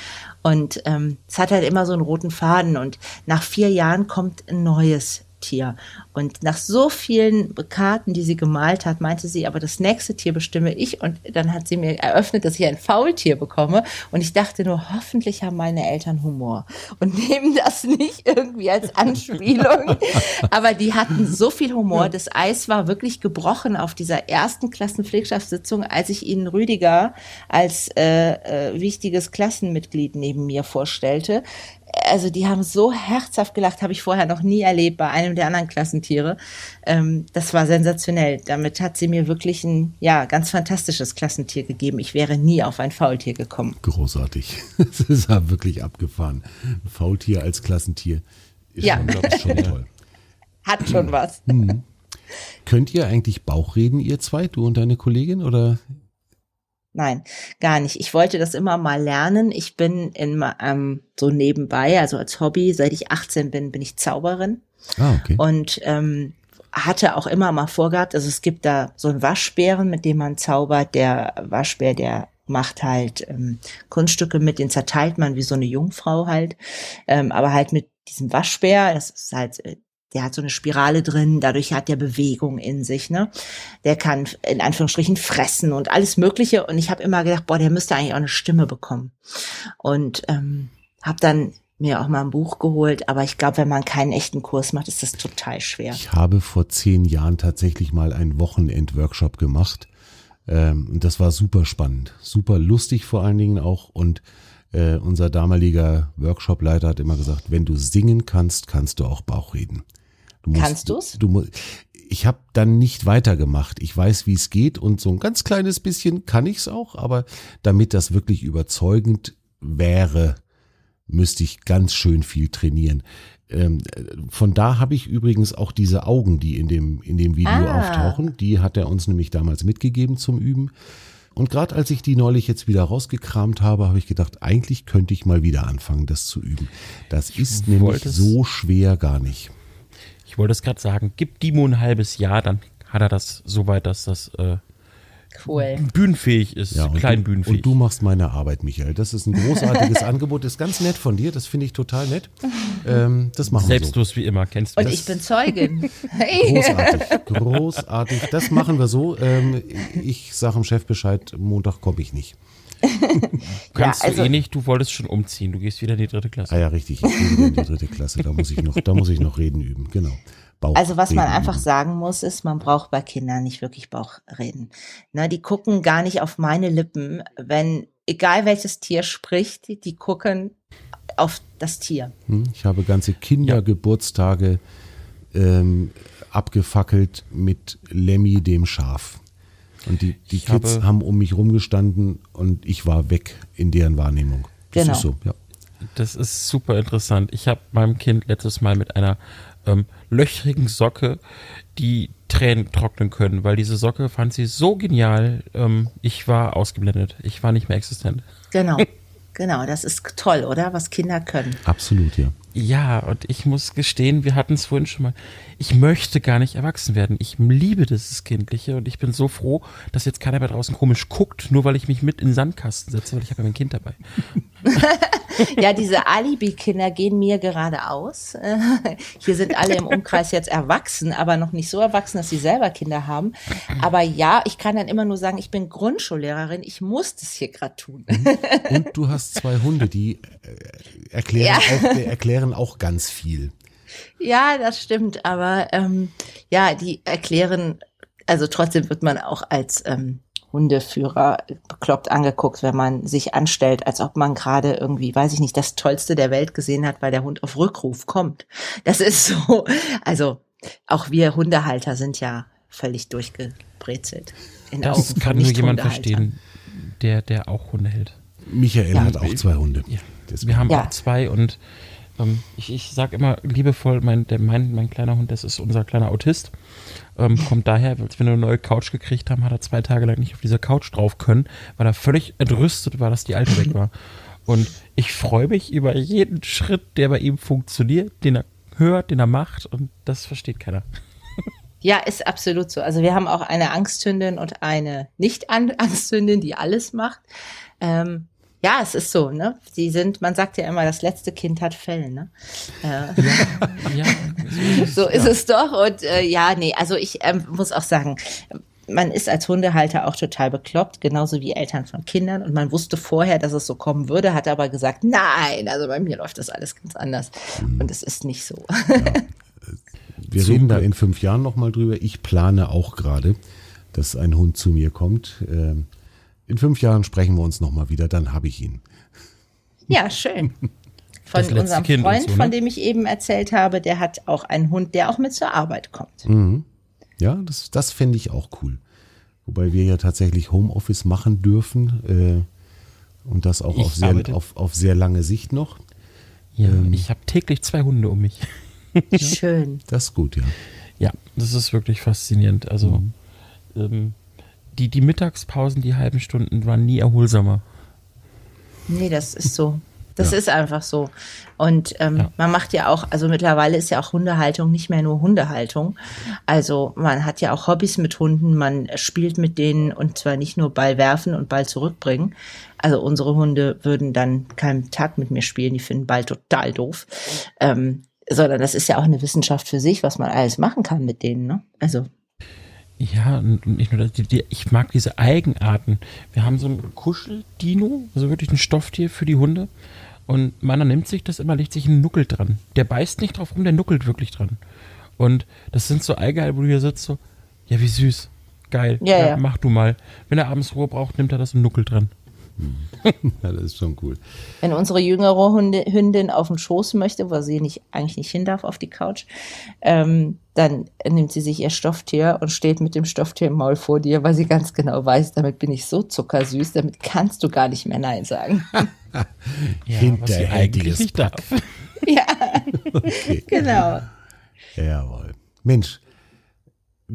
Und ähm, es hat halt immer so einen roten Faden und nach vier Jahren kommt ein neues Tier. Und nach so vielen Karten, die sie gemalt hat, meinte sie, aber das nächste Tier bestimme ich. Und dann hat sie mir eröffnet, dass ich ein Faultier bekomme. Und ich dachte nur, hoffentlich haben meine Eltern Humor und nehmen das nicht irgendwie als Anspielung. aber die hatten so viel Humor. Das Eis war wirklich gebrochen auf dieser ersten Klassenpflegschaftssitzung, als ich ihnen Rüdiger als äh, äh, wichtiges Klassenmitglied neben mir vorstellte also die haben so herzhaft gelacht, habe ich vorher noch nie erlebt bei einem der anderen Klassentiere. Ähm, das war sensationell. Damit hat sie mir wirklich ein ja ganz fantastisches Klassentier gegeben. Ich wäre nie auf ein Faultier gekommen. Großartig. Das ist ja wirklich abgefahren. Ein Faultier als Klassentier ist Ja. schon, ich, schon toll. Hat schon was. Könnt ihr eigentlich Bauchreden, ihr zwei, du und deine Kollegin? Oder Nein, gar nicht. Ich wollte das immer mal lernen. Ich bin in ähm, so nebenbei, also als Hobby, seit ich 18 bin, bin ich Zauberin. Ah, okay. und ähm, hatte auch immer mal vorgehabt, also es gibt da so einen Waschbären, mit dem man zaubert. Der Waschbär, der macht halt ähm, Kunststücke mit, den zerteilt man wie so eine Jungfrau halt, ähm, aber halt mit diesem Waschbär, das ist halt, äh, der hat so eine Spirale drin, dadurch hat der Bewegung in sich, ne? Der kann in Anführungsstrichen fressen und alles Mögliche. Und ich habe immer gedacht, boah, der müsste eigentlich auch eine Stimme bekommen. Und ähm, habe dann mir auch mal ein Buch geholt, aber ich glaube, wenn man keinen echten Kurs macht, ist das total schwer. Ich habe vor zehn Jahren tatsächlich mal einen Wochenend-Workshop gemacht. Ähm, das war super spannend, super lustig vor allen Dingen auch. Und äh, unser damaliger Workshopleiter hat immer gesagt, wenn du singen kannst, kannst du auch Bauchreden. Du Kannst du's? Du, mu- ich habe dann nicht weitergemacht. Ich weiß, wie es geht und so ein ganz kleines bisschen kann ich's auch, aber damit das wirklich überzeugend wäre, müsste ich ganz schön viel trainieren. Ähm, äh, von da habe ich übrigens auch diese Augen, die in dem, in dem Video Ah. auftauchen. Die hat er uns nämlich damals mitgegeben zum Üben. Und gerade als ich die neulich jetzt wieder rausgekramt habe, habe ich gedacht, eigentlich könnte ich mal wieder anfangen, das zu üben. Das ist nämlich es- so schwer gar nicht. Ich wollte es gerade sagen, gib Dimo ein halbes Jahr, dann hat er das so weit, dass das äh, Cool. bühnenfähig ist, Ja, und, klein bühnenfähig. und du machst meine Arbeit, Michael. Das ist ein großartiges Angebot. Das ist ganz nett von dir. Das finde ich total nett. Ähm, das machen wir so. Selbstlos wie immer, kennst du Und das? ich bin Zeugin. Hey. Großartig, großartig. Das machen wir so. Ähm, ich sage dem Chef Bescheid, Montag komme ich nicht. Kannst Ja, also- du eh nicht, du wolltest schon umziehen, du gehst wieder in die dritte Klasse. Ah ja, richtig. Ich gehe wieder in die dritte Klasse. Da muss ich noch, da muss ich noch reden üben. Genau. Bauch Also was man einfach üben. sagen muss, ist, man braucht bei Kindern nicht wirklich Bauchreden. Na, die gucken gar nicht auf meine Lippen, wenn, egal welches Tier spricht, die, die gucken auf das Tier. Hm, Ich habe ganze Kindergeburtstage ähm, abgefackelt mit Lemmy dem Schaf. Und die, die Kids habe- haben um mich rumgestanden und ich war weg in deren Wahrnehmung. Das Genau. ist so, ja. Das ist super interessant. Ich habe meinem Kind letztes Mal mit einer ähm, löchrigen Socke die Tränen trocknen können, weil diese Socke fand sie so genial. Ähm, ich war ausgeblendet. Ich war nicht mehr existent. Genau. Genau, das ist toll, oder? Was Kinder können. Absolut, ja. Ja, und ich muss gestehen, wir hatten es vorhin schon mal. Ich möchte gar nicht erwachsen werden. Ich liebe dieses Kindliche und ich bin so froh, dass jetzt keiner mehr draußen komisch guckt, nur weil ich mich mit in den Sandkasten setze, weil ich habe ja mein Kind dabei. Ja, diese Alibi-Kinder gehen mir gerade aus. Hier sind alle im Umkreis jetzt erwachsen, aber noch nicht so erwachsen, dass sie selber Kinder haben. Aber ja, ich kann dann immer nur sagen, ich bin Grundschullehrerin, ich muss das hier gerade tun. Und du hast zwei Hunde, die äh, erklären, ja. auch, erklären auch ganz viel. Ja, das stimmt, aber ähm, ja, die erklären, also trotzdem wird man auch als ähm, Hundeführer bekloppt angeguckt, wenn man sich anstellt, als ob man gerade irgendwie, weiß ich nicht, das Tollste der Welt gesehen hat, weil der Hund auf Rückruf kommt. Das ist so, also auch wir Hundehalter sind ja völlig durchgebrezelt. das kann nur jemand verstehen, der, der auch Hunde hält. Michael ja, hat auch zwei Hunde. Ja. Wir haben ja. auch zwei und ähm, ich, ich sage immer liebevoll, mein, der, mein, mein kleiner Hund, das ist unser kleiner Autist. Ähm, kommt daher, als wir eine neue Couch gekriegt haben, hat er zwei Tage lang nicht auf dieser Couch drauf können, weil er völlig entrüstet war, dass die alte weg war. Und ich freue mich über jeden Schritt, der bei ihm funktioniert, den er hört, den er macht und das versteht keiner. Ja, ist absolut so. Also wir haben auch eine Angsthündin und eine Nicht-Angsthündin, die alles macht. Ähm, ja, es ist so, ne? Sie sind, man sagt ja immer, das letzte Kind hat Fell, ne? Äh, ja, ja, so ist ja. es doch. Und äh, ja, nee, also ich ähm, muss auch sagen, man ist als Hundehalter auch total bekloppt, genauso wie Eltern von Kindern. Und man wusste vorher, dass es so kommen würde, hat aber gesagt, nein, also bei mir läuft das alles ganz anders. Mhm. Und es ist nicht so. Ja. Wir reden da in fünf Jahren nochmal drüber. Ich plane auch gerade, dass ein Hund zu mir kommt. Ähm, in fünf Jahren sprechen wir uns nochmal wieder, dann habe ich ihn. Ja, schön. Von unserem kind Freund, so, ne? von dem ich eben erzählt habe, der hat auch einen Hund, der auch mit zur Arbeit kommt. Mhm. Ja, das, das fände ich auch cool. Wobei wir ja tatsächlich Homeoffice machen dürfen äh, und das auch auf sehr, auf, auf sehr lange Sicht noch. Ja, ähm, ich habe täglich zwei Hunde um mich. Schön. Das ist gut, ja. Ja, das ist wirklich faszinierend. Also mhm. ähm, die, die Mittagspausen, die halben Stunden, waren nie erholsamer. Nee, das ist so. Das ja. ist einfach so. Und ähm, ja. man macht ja auch, also mittlerweile ist ja auch Hundehaltung nicht mehr nur Hundehaltung. Also man hat ja auch Hobbys mit Hunden, man spielt mit denen und zwar nicht nur Ball werfen und Ball zurückbringen. Also unsere Hunde würden dann keinen Tag mit mir spielen, die finden Ball total doof. Ähm, sondern das ist ja auch eine Wissenschaft für sich, was man alles machen kann mit denen. Ne? Also ja, und nicht nur das, die, die, ich mag diese Eigenarten. Wir haben so ein Kuscheldino, also wirklich ein Stofftier für die Hunde. Und meiner nimmt sich das immer, legt sich einen Nuckel dran. Der beißt nicht drauf rum, der nuckelt wirklich dran. Und das sind so Eigenheiten, wo du hier sitzt, so, ja, wie süß. Geil. Ja, ja, ja. Mach du mal. Wenn er abends Ruhe braucht, nimmt er das im Nuckel dran. ja, das ist schon cool. Wenn unsere jüngere Hunde, Hündin auf den Schoß möchte, wo sie nicht, eigentlich nicht hin darf auf die Couch, ähm, dann nimmt sie sich ihr Stofftier und steht mit dem Stofftier im Maul vor dir, weil sie ganz genau weiß, damit bin ich so zuckersüß, damit kannst du gar nicht mehr Nein sagen. ja, Hinterhältiges nicht darf. ja, okay. genau. Jawohl. Mensch,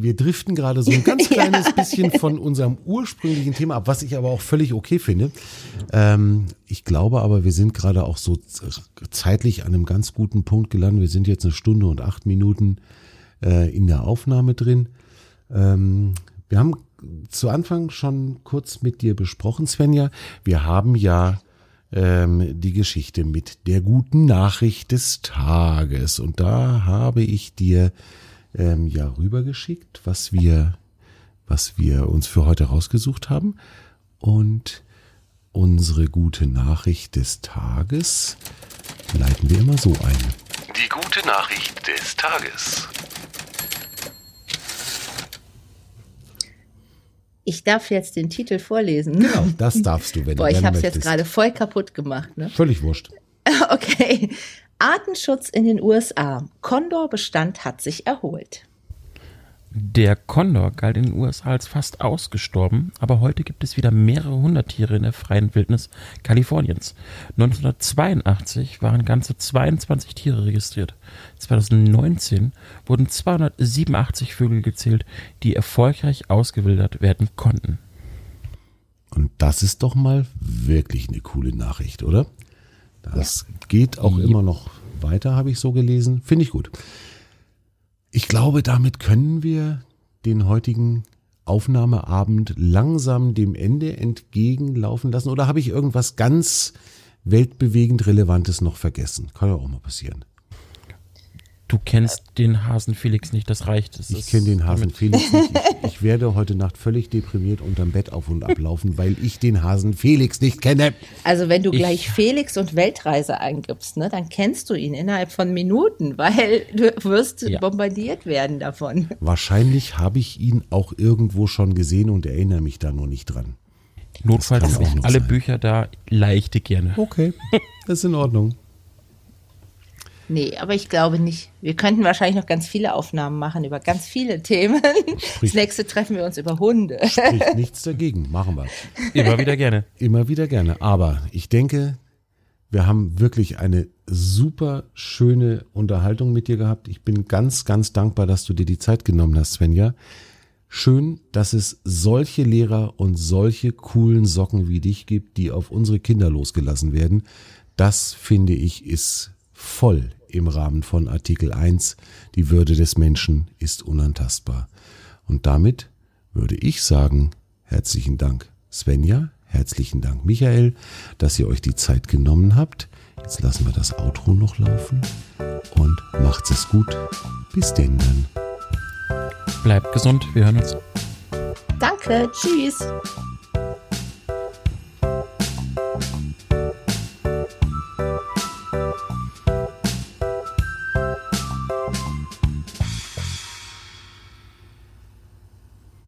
wir driften gerade so ein ganz kleines ja. bisschen von unserem ursprünglichen Thema ab, was ich aber auch völlig okay finde. Ähm, ich glaube aber, wir sind gerade auch so zeitlich an einem ganz guten Punkt gelandet. Wir sind jetzt eine Stunde und acht Minuten äh, in der Aufnahme drin. Ähm, wir haben zu Anfang schon kurz mit dir besprochen, Svenja. Wir haben ja ähm, die Geschichte mit der guten Nachricht des Tages. Und da habe ich dir ähm, ja rübergeschickt, was wir, was wir uns für heute rausgesucht haben. Und unsere gute Nachricht des Tages leiten wir immer so ein. Die gute Nachricht des Tages. Ich darf jetzt den Titel vorlesen. Genau, das darfst du, wenn Boah, du ich habe es jetzt gerade voll kaputt gemacht. Ne? Völlig wurscht. Okay. Artenschutz in den USA. Kondorbestand hat sich erholt. Der Kondor galt in den USA als fast ausgestorben, aber heute gibt es wieder mehrere hundert Tiere in der freien Wildnis Kaliforniens. 1982 waren ganze 22 Tiere registriert. 2019 wurden 287 Vögel gezählt, die erfolgreich ausgewildert werden konnten. Und das ist doch mal wirklich eine coole Nachricht, oder? Das geht auch immer noch weiter, habe ich so gelesen. Finde ich gut. Ich glaube, damit können wir den heutigen Aufnahmeabend langsam dem Ende entgegenlaufen lassen. Oder habe ich irgendwas ganz weltbewegend Relevantes noch vergessen. Kann ja auch mal passieren. Du kennst den Hasen Felix nicht, das reicht. Das Ich kenne den Hasen Felix nicht. Ich, ich werde heute Nacht völlig deprimiert unterm Bett auf und ablaufen, weil ich den Hasen Felix nicht kenne. Also wenn du Ich- gleich Felix und Weltreise eingibst, ne, dann kennst du ihn innerhalb von Minuten, weil du wirst Ja. bombardiert werden davon. Wahrscheinlich habe ich ihn auch irgendwo schon gesehen und erinnere mich da nur nicht dran. Notfalls Das kann auch sind noch alle sein. Bücher da, leichte gerne. Okay, das ist in Ordnung. Nee, aber ich glaube nicht. Wir könnten wahrscheinlich noch ganz viele Aufnahmen machen über ganz viele Themen. Das nächste treffen wir uns über Hunde. Spricht nichts dagegen. Machen wir. Immer wieder gerne. Immer wieder gerne. Aber ich denke, wir haben wirklich eine super schöne Unterhaltung mit dir gehabt. Ich bin ganz, ganz dankbar, dass du dir die Zeit genommen hast, Svenja. Schön, dass es solche Lehrer und solche coolen Socken wie dich gibt, die auf unsere Kinder losgelassen werden. Das finde ich ist voll im Rahmen von Artikel 1. Die Würde des Menschen ist unantastbar. Und damit würde ich sagen, herzlichen Dank Svenja, herzlichen Dank Michael, dass ihr euch die Zeit genommen habt. Jetzt lassen wir das Outro noch laufen und macht's es gut. Bis denn dann. Bleibt gesund, wir hören uns. Danke, tschüss.